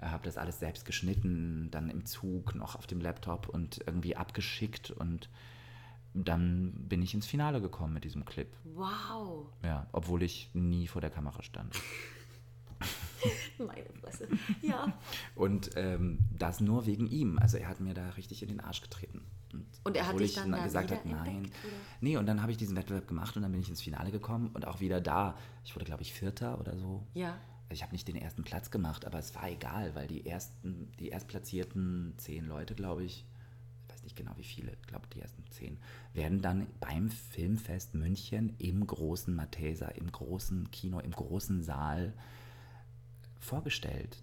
äh, habe das alles selbst geschnitten, dann im Zug noch auf dem Laptop und irgendwie abgeschickt und dann bin ich ins Finale gekommen mit diesem Clip. Wow. Ja, obwohl ich nie vor der Kamera stand. Meine Fresse. Ja. Und ähm, das nur wegen ihm. Also er hat mir da richtig in den Arsch getreten. Und er hat dich ich dann da gesagt habe, nein. entdeckt? Nee, und dann habe ich diesen Wettbewerb gemacht und dann bin ich ins Finale gekommen und auch wieder da. Ich wurde, glaube ich, Vierter oder so. Ja. Also ich habe nicht den ersten Platz gemacht, aber es war egal, weil die ersten, die erstplatzierten zehn Leute, glaube ich, ich weiß nicht genau wie viele, ich glaube die ersten zehn, werden dann beim Filmfest München im großen Matheser, im großen Kino, im großen Saal vorgestellt.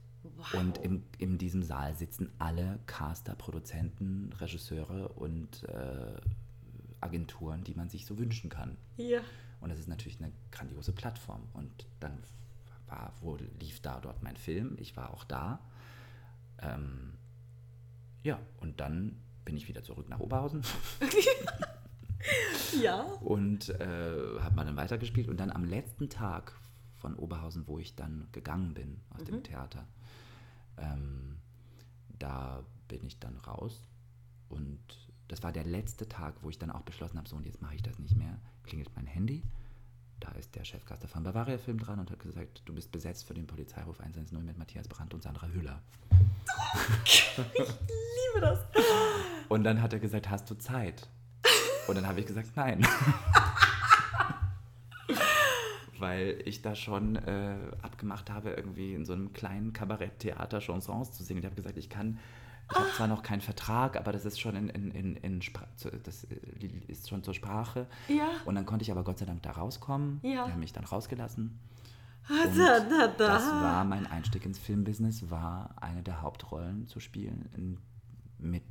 Und im, in diesem Saal sitzen alle Caster, Produzenten, Regisseure und äh, Agenturen, die man sich so wünschen kann. Ja. Und das ist natürlich eine grandiose Plattform. Und dann war, wo lief da dort mein Film, ich war auch da. Ähm, ja, und dann bin ich wieder zurück nach Oberhausen. ja. Und äh, habe mal dann weitergespielt. Und dann am letzten Tag von Oberhausen, wo ich dann gegangen bin aus mhm. dem Theater, ähm, da bin ich dann raus. Und das war der letzte Tag, wo ich dann auch beschlossen habe, so und jetzt mache ich das nicht mehr. Klingelt mein Handy. Da ist der Chefgaster von Bavaria Film dran und hat gesagt, du bist besetzt für den Polizeiruf 110 mit Matthias Brandt und Sandra Hüller. ich liebe das. Und dann hat er gesagt, hast du Zeit? Und dann habe ich gesagt, nein. Weil ich da schon äh, abgemacht habe, irgendwie in so einem kleinen Kabaretttheater Chansons zu singen. Ich habe gesagt, ich kann, ich habe zwar noch keinen Vertrag, aber das ist schon in, in, in, in das äh, ist schon zur Sprache. Ja. Und dann konnte ich aber Gott sei Dank da rauskommen. Ja. Die haben mich dann rausgelassen. Und da, da, da. das war mein Einstieg ins Filmbusiness, war eine der Hauptrollen zu spielen in, mit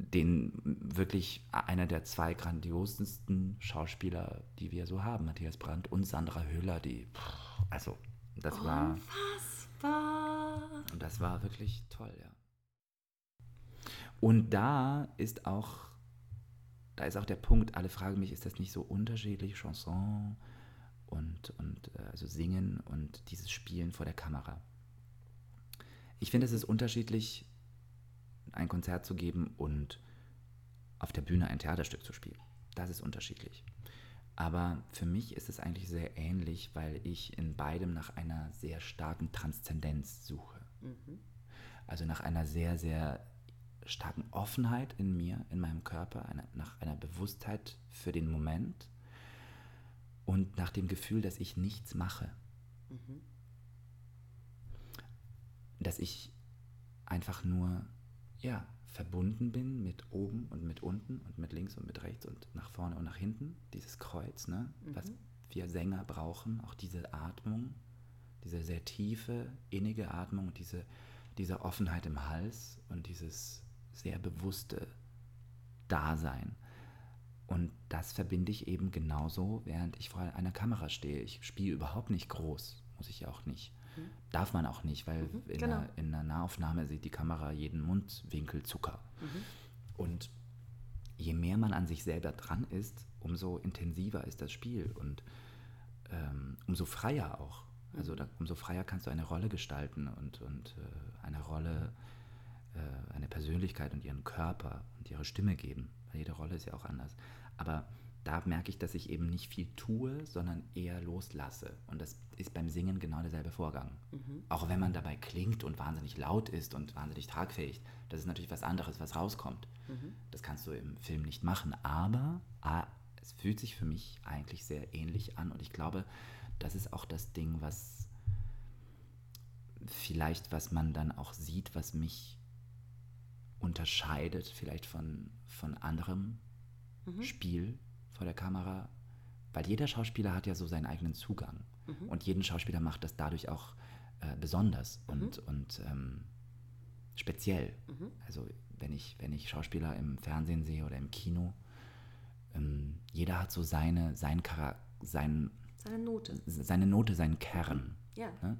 den wirklich einer der zwei grandiosesten Schauspieler, die wir so haben, Matthias Brandt und Sandra Höhler, die, also das war, Unfassbar. und das war wirklich toll, ja. Und da ist auch, da ist auch der Punkt, alle fragen mich, ist das nicht so unterschiedlich, Chanson und, und äh, also Singen und dieses Spielen vor der Kamera? Ich finde, es ist unterschiedlich, ein Konzert zu geben und auf der Bühne ein Theaterstück zu spielen. Das ist unterschiedlich. Aber für mich ist es eigentlich sehr ähnlich, weil ich in beidem nach einer sehr starken Transzendenz suche. Mhm. Also nach einer sehr, sehr starken Offenheit in mir, in meinem Körper, eine, nach einer Bewusstheit für den Moment und nach dem Gefühl, dass ich nichts mache. Mhm. Dass ich einfach nur ja, verbunden bin mit oben und mit unten und mit links und mit rechts und nach vorne und nach hinten. Dieses Kreuz, ne? Mhm. was wir Sänger brauchen, auch diese Atmung, diese sehr tiefe, innige Atmung und diese, diese Offenheit im Hals und dieses sehr bewusste Dasein. Und das verbinde ich eben genauso, während ich vor einer Kamera stehe. Ich spiele überhaupt nicht groß, muss ich auch nicht. Darf man auch nicht, weil Mhm, in, genau. einer, in einer Nahaufnahme sieht die Kamera jeden Mundwinkel Zucker. Mhm. Und je mehr man an sich selber dran ist, umso intensiver ist das Spiel und ähm, umso freier auch. Also da, umso freier kannst du eine Rolle gestalten und, und äh, eine Rolle, äh, eine Persönlichkeit und ihren Körper und ihre Stimme geben. Weil jede Rolle ist ja auch anders. Aber da merke ich, dass ich eben nicht viel tue, sondern eher loslasse. Und das ist beim Singen genau derselbe Vorgang. Mhm. Auch wenn man dabei klingt und wahnsinnig laut ist und wahnsinnig tragfähig, das ist natürlich was anderes, was rauskommt. Mhm. Das kannst du im Film nicht machen. Aber ah, es fühlt sich für mich eigentlich sehr ähnlich an. Und ich glaube, das ist auch das Ding, was vielleicht, was man dann auch sieht, was mich unterscheidet, vielleicht von, von anderem Mhm. Spiel vor der Kamera. Weil jeder Schauspieler hat ja so seinen eigenen Zugang. Mhm. Und jeden Schauspieler macht das dadurch auch äh, besonders und, und ähm, speziell. Mhm. Also wenn ich, wenn ich Schauspieler im Fernsehen sehe oder im Kino, ähm, jeder hat so seine, sein sein, Seine Note. seine Note, seinen Kern. Ja. Ne?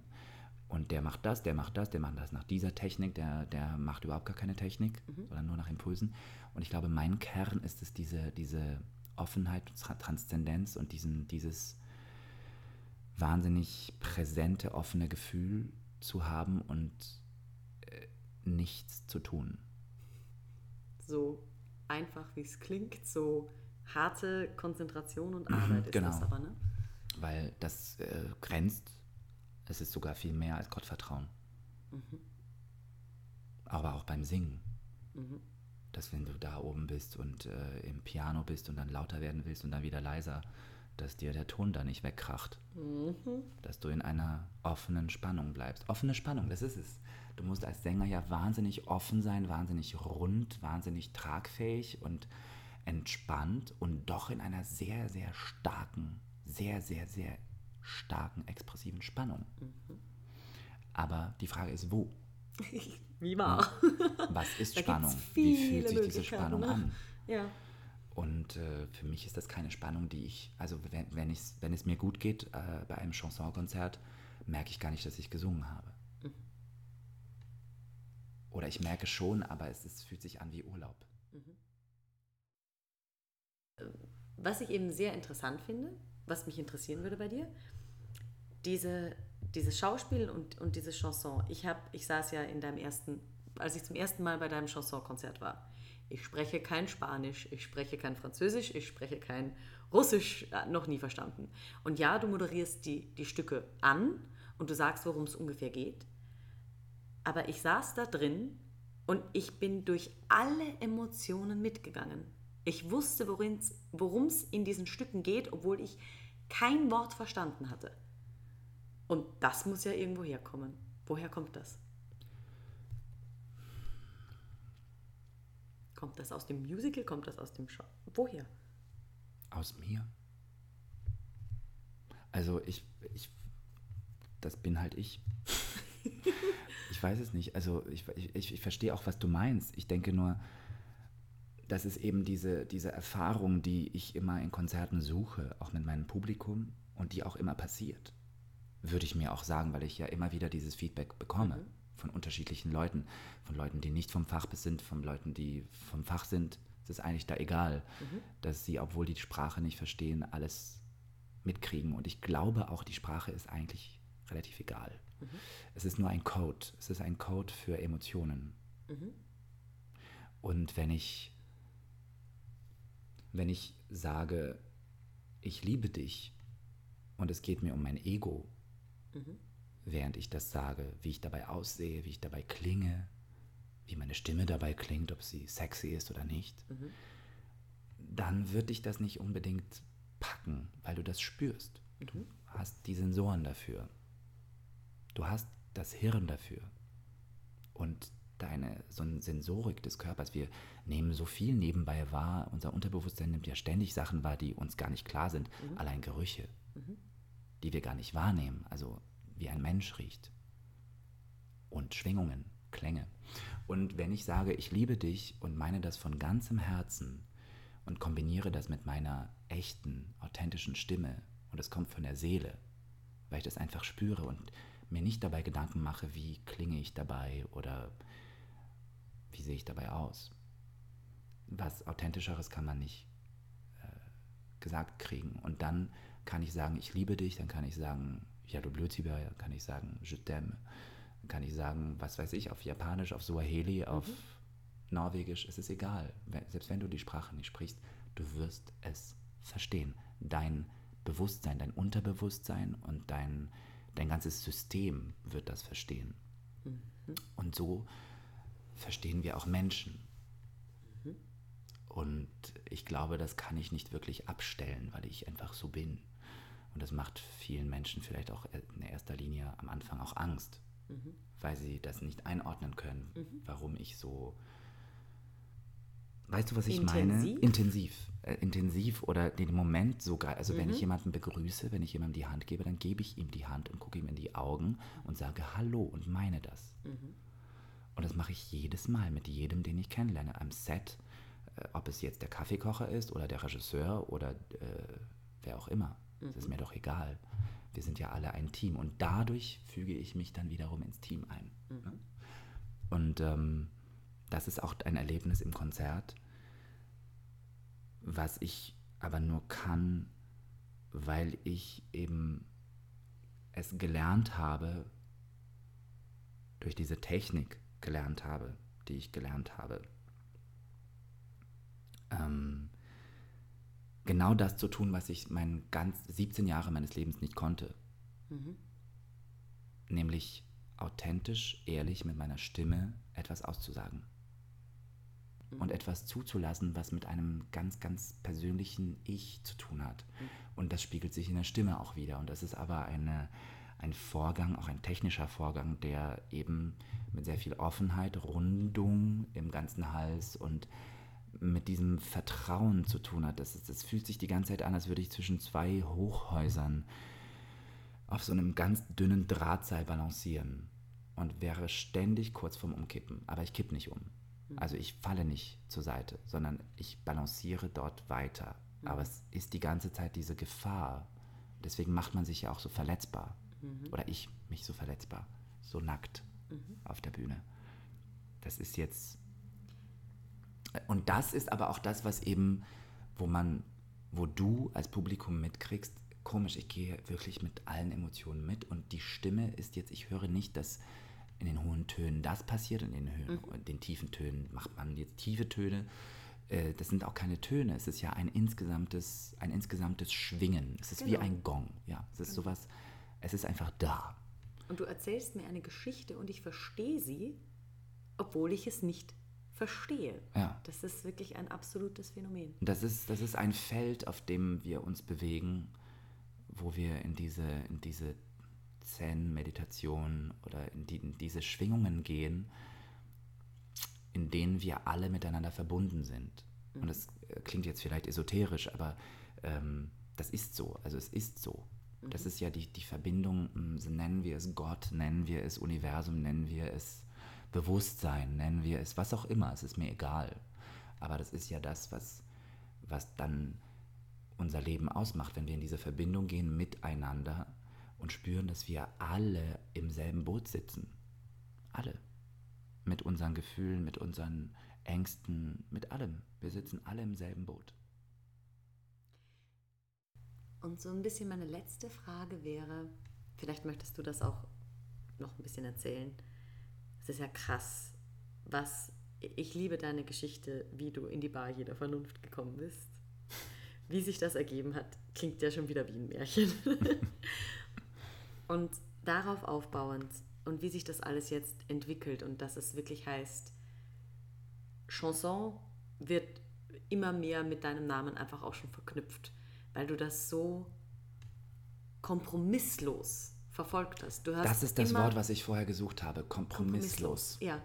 Und der macht das, der macht das, der macht das nach dieser Technik, der, der macht überhaupt gar keine Technik, Mhm. sondern nur nach Impulsen. Und ich glaube, mein Kern ist es, diese, diese Offenheit, Tra- Transzendenz und diesen, dieses wahnsinnig präsente, offene Gefühl zu haben und äh, nichts zu tun. So einfach wie es klingt, so harte Konzentration und Arbeit ist genau. das aber, ne? Weil das äh, grenzt, es ist sogar viel mehr als Gottvertrauen. Mhm. Aber auch beim Singen. Mhm. Dass wenn du da oben bist und äh, im Piano bist und dann lauter werden willst und dann wieder leiser, dass dir der Ton da nicht wegkracht. Mhm. Dass du in einer offenen Spannung bleibst. Offene Spannung, das ist es. Du musst als Sänger ja wahnsinnig offen sein, wahnsinnig rund, wahnsinnig tragfähig und entspannt und doch in einer sehr, sehr starken, sehr, sehr, sehr starken expressiven Spannung. Mhm. Aber die Frage ist, wo? Wie wahr. Was ist Da Spannung? Wie fühlt sich diese Spannung ne? an? Ja. Und äh, für mich ist das keine Spannung, die ich, also wenn, wenn, wenn es mir gut geht äh, bei einem Chansonkonzert, merke ich gar nicht, dass ich gesungen habe. Mhm. Oder ich merke schon, aber es, es fühlt sich an wie Urlaub. Mhm. Was ich eben sehr interessant finde, was mich interessieren würde bei dir, diese, dieses Schauspiel und, und diese Chanson. Ich, hab, ich saß ja in deinem ersten, als ich zum ersten Mal bei deinem Chansonkonzert war. Ich spreche kein Spanisch, ich spreche kein Französisch, ich spreche kein Russisch, äh, noch nie verstanden. Und ja, du moderierst die, die Stücke an und du sagst, worum es ungefähr geht. Aber ich saß da drin und ich bin durch alle Emotionen mitgegangen. Ich wusste, worum es in diesen Stücken geht, obwohl ich kein Wort verstanden hatte. Und das muss ja irgendwo herkommen. Woher kommt das? Kommt das aus dem Musical? Kommt das aus dem Show? Woher? Aus mir. Also ich, ich, das bin halt ich. ich weiß es nicht. Also ich, ich, ich verstehe auch, was du meinst. Ich denke nur, das ist eben diese, diese Erfahrung, die ich immer in Konzerten suche, auch mit meinem Publikum und die auch immer passiert. Würde ich mir auch sagen, weil ich ja immer wieder dieses Feedback bekomme mhm. von unterschiedlichen Leuten, von Leuten, die nicht vom Fach sind, von Leuten, die vom Fach sind. Es ist eigentlich da egal, mhm. dass sie, obwohl die Sprache nicht verstehen, alles mitkriegen. Und ich glaube auch, die Sprache ist eigentlich relativ egal. Mhm. Es ist nur ein Code. Es ist ein Code für Emotionen. Mhm. Und wenn ich wenn ich sage, ich liebe dich und es geht mir um mein Ego, mhm. während ich das sage, wie ich dabei aussehe, wie ich dabei klinge, wie meine Stimme dabei klingt, ob sie sexy ist oder nicht, mhm. dann wird dich das nicht unbedingt packen, weil du das spürst. Mhm. Du hast die Sensoren dafür. Du hast das Hirn dafür. Und deine so eine Sensorik des Körpers. Wir nehmen so viel nebenbei wahr. Unser Unterbewusstsein nimmt ja ständig Sachen wahr, die uns gar nicht klar sind. Mhm. Allein Gerüche, mhm. Die wir gar nicht wahrnehmen. Also wie ein Mensch riecht. Und Schwingungen, Klänge. Und wenn ich sage, ich liebe dich und meine das von ganzem Herzen und kombiniere das mit meiner echten, authentischen Stimme und es kommt von der Seele, weil ich das einfach spüre und mir nicht dabei Gedanken mache, wie klinge ich dabei oder wie sehe ich dabei aus? Was authentischeres kann man nicht äh, gesagt kriegen. Und dann kann ich sagen, ich liebe dich, dann kann ich sagen, ja, du Blödsiber, dann kann ich sagen, je t'aime, dann kann ich sagen, was weiß ich, auf Japanisch, auf Swahili, auf mhm. Norwegisch, es ist egal. Selbst wenn du die Sprache nicht sprichst, du wirst es verstehen. Dein Bewusstsein, dein Unterbewusstsein und dein, dein ganzes System wird das verstehen. Mhm. Und so verstehen wir auch Menschen. Mhm. Und ich glaube, das kann ich nicht wirklich abstellen, weil ich einfach so bin. Und das macht vielen Menschen vielleicht auch in erster Linie am Anfang auch Angst, mhm. weil sie das nicht einordnen können, mhm. warum ich so. Weißt du, was ich intensiv? meine? Intensiv. Äh, intensiv oder den Moment sogar. Also, wenn ich mhm. jemanden begrüße, wenn ich jemandem die Hand gebe, dann gebe ich ihm die Hand und gucke ihm in die Augen und sage Hallo und meine das. Mhm. Und das mache ich jedes Mal mit jedem, den ich kennenlerne. Am Set, äh, ob es jetzt der Kaffeekocher ist oder der Regisseur oder äh, wer auch immer. Das ist mhm. mir doch egal. Wir sind ja alle ein Team. Und dadurch füge ich mich dann wiederum ins Team ein. Mhm. Ne? Und ähm, das ist auch ein Erlebnis im Konzert, was ich aber nur kann, weil ich eben es gelernt habe, durch diese Technik gelernt habe, die ich gelernt habe. Genau das zu tun, was ich mein ganz 17 Jahre meines Lebens nicht konnte. Mhm. Nämlich authentisch, ehrlich mit meiner Stimme etwas auszusagen. Mhm. Und etwas zuzulassen, was mit einem ganz, ganz persönlichen Ich zu tun hat. Mhm. Und das spiegelt sich in der Stimme auch wieder. Und das ist aber eine, ein Vorgang, auch ein technischer Vorgang, der eben mit sehr viel Offenheit, Rundung im ganzen Hals und mit diesem Vertrauen zu tun hat. Das, das fühlt sich die ganze Zeit an, als würde ich zwischen zwei Hochhäusern auf so einem ganz dünnen Drahtseil balancieren und wäre ständig kurz vorm Umkippen. Aber ich kipp nicht um. Also ich falle nicht zur Seite, sondern ich balanciere dort weiter. Aber es ist die ganze Zeit diese Gefahr. Deswegen macht man sich ja auch so verletzbar. Oder ich mich so verletzbar, so nackt auf der Bühne. Das ist jetzt. Und das ist aber auch das, was eben, wo man, wo du als Publikum mitkriegst, komisch, ich gehe wirklich mit allen Emotionen mit und die Stimme ist jetzt, ich höre nicht, dass in den hohen Tönen das passiert in den, Höhen, in den tiefen Tönen macht man jetzt tiefe Töne. Äh, Das sind auch keine Töne, es ist ja ein insgesamtes, ein insgesamtes Schwingen. Es ist wie Genau. ein Gong. Ja, es ist sowas, es ist einfach da. Und du erzählst mir eine Geschichte und ich verstehe sie, obwohl ich es nicht verstehe. Ja. Das ist wirklich ein absolutes Phänomen. Das ist, das ist ein Feld, auf dem wir uns bewegen, wo wir in diese, in diese Zen-Meditation oder in, die, in diese Schwingungen gehen, in denen wir alle miteinander verbunden sind. Und das äh, klingt jetzt vielleicht esoterisch, aber ähm, das ist so. Also es ist so. Das ist ja die, die Verbindung, nennen wir es Gott, nennen wir es Universum, nennen wir es Bewusstsein, nennen wir es was auch immer, es ist mir egal. Aber das ist ja das, was, was dann unser Leben ausmacht, wenn wir in diese Verbindung gehen miteinander und spüren, dass wir alle im selben Boot sitzen. Alle. Mit unseren Gefühlen, mit unseren Ängsten, mit allem. Wir sitzen alle im selben Boot. Und so ein bisschen meine letzte Frage wäre, vielleicht möchtest du das auch noch ein bisschen erzählen. Es ist ja krass, was ich liebe deine Geschichte, wie du in die Bar jeder Vernunft gekommen bist. Wie sich das ergeben hat, klingt ja schon wieder wie ein Märchen. und darauf aufbauend und wie sich das alles jetzt entwickelt und dass es wirklich heißt, Chanson wird immer mehr mit deinem Namen einfach auch schon verknüpft, weil du das so kompromisslos verfolgt hast. Du hast Das ist das Wort, was ich vorher gesucht habe. Kompromisslos. Ja.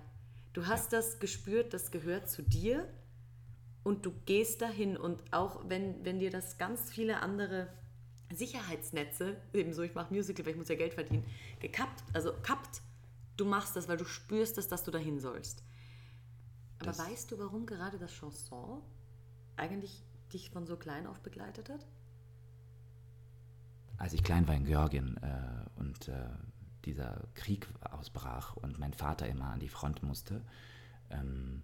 Du hast das gespürt, das gehört zu dir und du gehst dahin und auch wenn, wenn dir das ganz viele andere Sicherheitsnetze, ebenso ich mache Musical, weil ich muss ja Geld verdienen, gekappt, also kappt, du machst das, weil du spürst es, dass du dahin sollst. Aber Das- weißt du, warum gerade das Chanson eigentlich dich von so klein auf begleitet hat? Als ich klein war in Georgien äh, und äh, dieser Krieg ausbrach und mein Vater immer an die Front musste, ähm,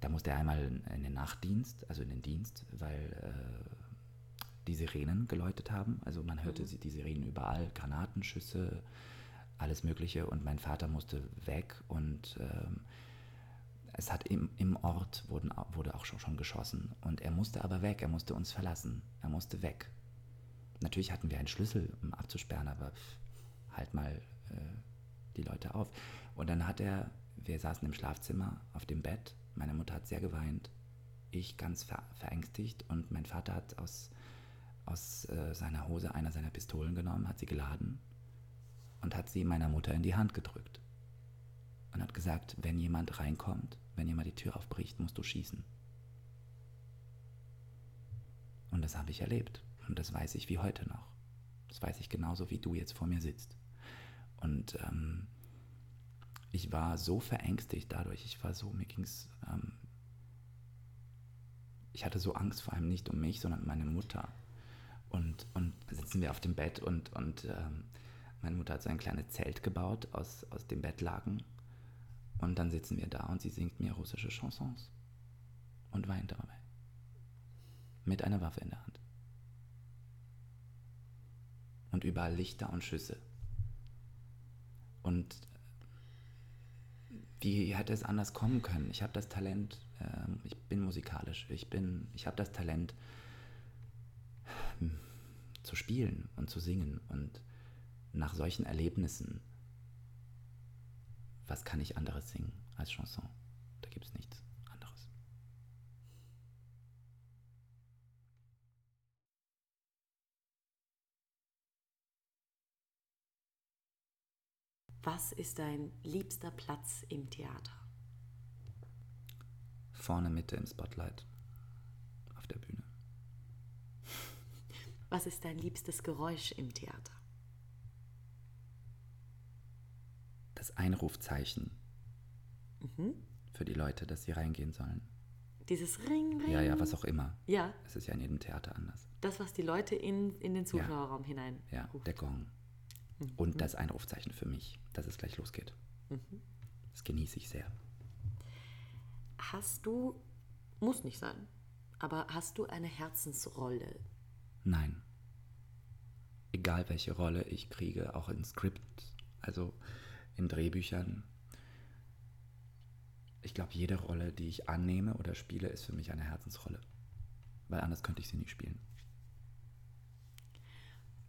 da musste er einmal in, den Nachtdienst, also in den Dienst, weil äh, die Sirenen geläutet haben. Also man hörte sie, die Sirenen überall, Granatenschüsse, alles Mögliche. Und mein Vater musste weg und ähm, es hat im, im Ort wurden, wurde auch schon, schon geschossen. Und er musste aber weg, er musste uns verlassen. Er musste weg. Natürlich hatten wir einen Schlüssel, um abzusperren, aber halt mal äh, die Leute auf. Und dann hat er, wir saßen im Schlafzimmer auf dem Bett, meine Mutter hat sehr geweint, ich ganz ver verängstigt und mein Vater hat aus, aus äh, seiner Hose einer seiner Pistolen genommen, hat sie geladen und hat sie meiner Mutter in die Hand gedrückt. Und hat gesagt, wenn jemand reinkommt, wenn jemand die Tür aufbricht, musst du schießen. Und das habe ich erlebt. Und das weiß ich wie heute noch. Das weiß ich genauso, wie du jetzt vor mir sitzt. Und ähm, ich war so verängstigt dadurch. Ich war so, mir ging es. Ähm, ich hatte so Angst vor allem nicht um mich, sondern um meine Mutter. Und, und sitzen wir auf dem Bett und, und ähm, meine Mutter hat so ein kleines Zelt gebaut aus, aus dem Bettlaken. Und dann sitzen wir da und sie singt mir russische Chansons. Und weint dabei. Mit einer Waffe in der Hand. Und überall Lichter und Schüsse. Und wie hätte es anders kommen können? Ich habe das Talent, ähm, ich bin musikalisch, ich ich habe das Talent hm, zu spielen und zu singen. Und nach solchen Erlebnissen, was kann ich anderes singen als Chanson? Da gibt es nichts anderes. Was ist dein liebster Platz im Theater? Vorne Mitte im Spotlight auf der Bühne. Was ist dein liebstes Geräusch im Theater? Das Einrufzeichen für die Leute, dass sie reingehen sollen. Dieses Ring, Ring. Ja, ja, was auch immer. Ja, Es ist ja in jedem Theater anders. das, was die Leute in, in den Zuschauerraum hinein. Ja, ruft. der Gong. Und das Einrufzeichen für mich, dass es gleich losgeht. Das genieße ich sehr. Hast du, muss nicht sein, aber hast du eine Herzensrolle? Nein. Egal welche Rolle ich kriege, auch in Skript, also in Drehbüchern. Ich glaube, jede Rolle, die ich annehme oder spiele, ist für mich eine Herzensrolle. Weil anders könnte ich sie nicht spielen.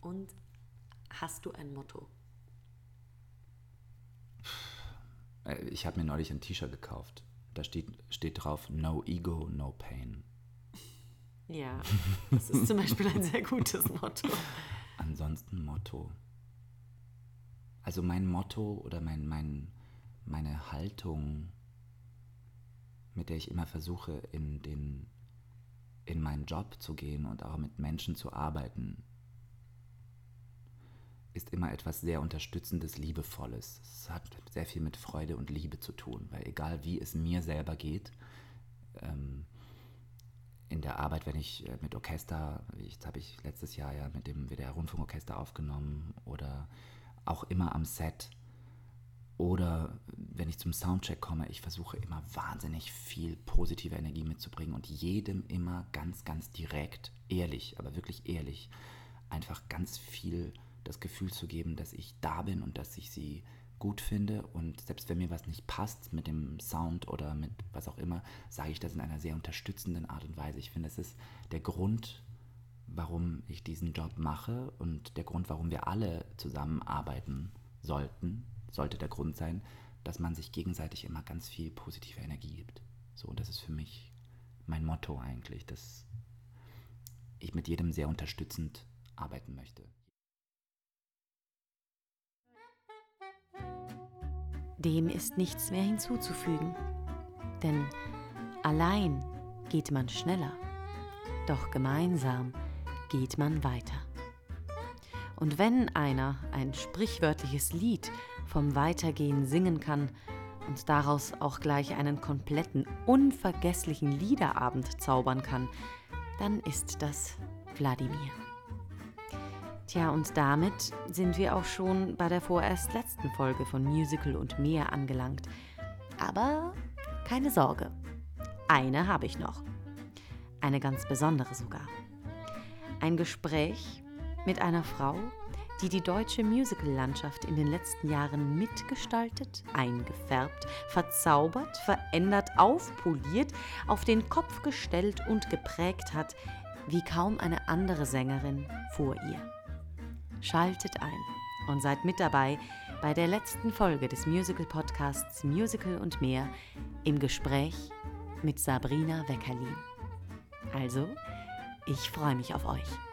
Und hast du ein Motto? Ich habe mir neulich ein T-Shirt gekauft. Da steht, steht drauf, no ego, no pain. Ja, das ist zum Beispiel ein sehr gutes Motto. Ansonsten Motto. Also mein Motto oder mein, mein, meine Haltung, mit der ich immer versuche, in, den, in meinen Job zu gehen und auch mit Menschen zu arbeiten, immer etwas sehr Unterstützendes, Liebevolles. Es hat sehr viel mit Freude und Liebe zu tun, weil egal wie es mir selber geht, ähm, in der Arbeit, wenn ich äh, mit Orchester, jetzt habe ich letztes Jahr ja mit dem WDR Rundfunkorchester aufgenommen oder auch immer am Set oder wenn ich zum Soundcheck komme, ich versuche immer wahnsinnig viel positive Energie mitzubringen und jedem immer ganz, ganz direkt, ehrlich, aber wirklich ehrlich, einfach ganz viel das Gefühl zu geben, dass ich da bin und dass ich sie gut finde und selbst wenn mir was nicht passt mit dem Sound oder mit was auch immer, sage ich das in einer sehr unterstützenden Art und Weise. Ich finde, es ist der Grund, warum ich diesen Job mache und der Grund, warum wir alle zusammenarbeiten sollten, sollte der Grund sein, dass man sich gegenseitig immer ganz viel positive Energie gibt. So, und das ist für mich mein Motto eigentlich, dass ich mit jedem sehr unterstützend arbeiten möchte. Dem ist nichts mehr hinzuzufügen. Denn allein geht man schneller, doch gemeinsam geht man weiter. Und wenn einer ein sprichwörtliches Lied vom Weitergehen singen kann und daraus auch gleich einen kompletten, unvergesslichen Liederabend zaubern kann, dann ist das Wladimir. Tja, und damit sind wir auch schon bei der vorerst letzten Folge von Musical und mehr angelangt. Aber keine Sorge, eine habe ich noch. Eine ganz besondere sogar. Ein Gespräch mit einer Frau, die die deutsche Musical-Landschaft in den letzten Jahren mitgestaltet, eingefärbt, verzaubert, verändert, aufpoliert, auf den Kopf gestellt und geprägt hat, wie kaum eine andere Sängerin vor ihr. Schaltet ein und seid mit dabei bei der letzten Folge des Musical-Podcasts Musical und mehr im Gespräch mit Sabrina Weckerlin. Also, ich freue mich auf euch.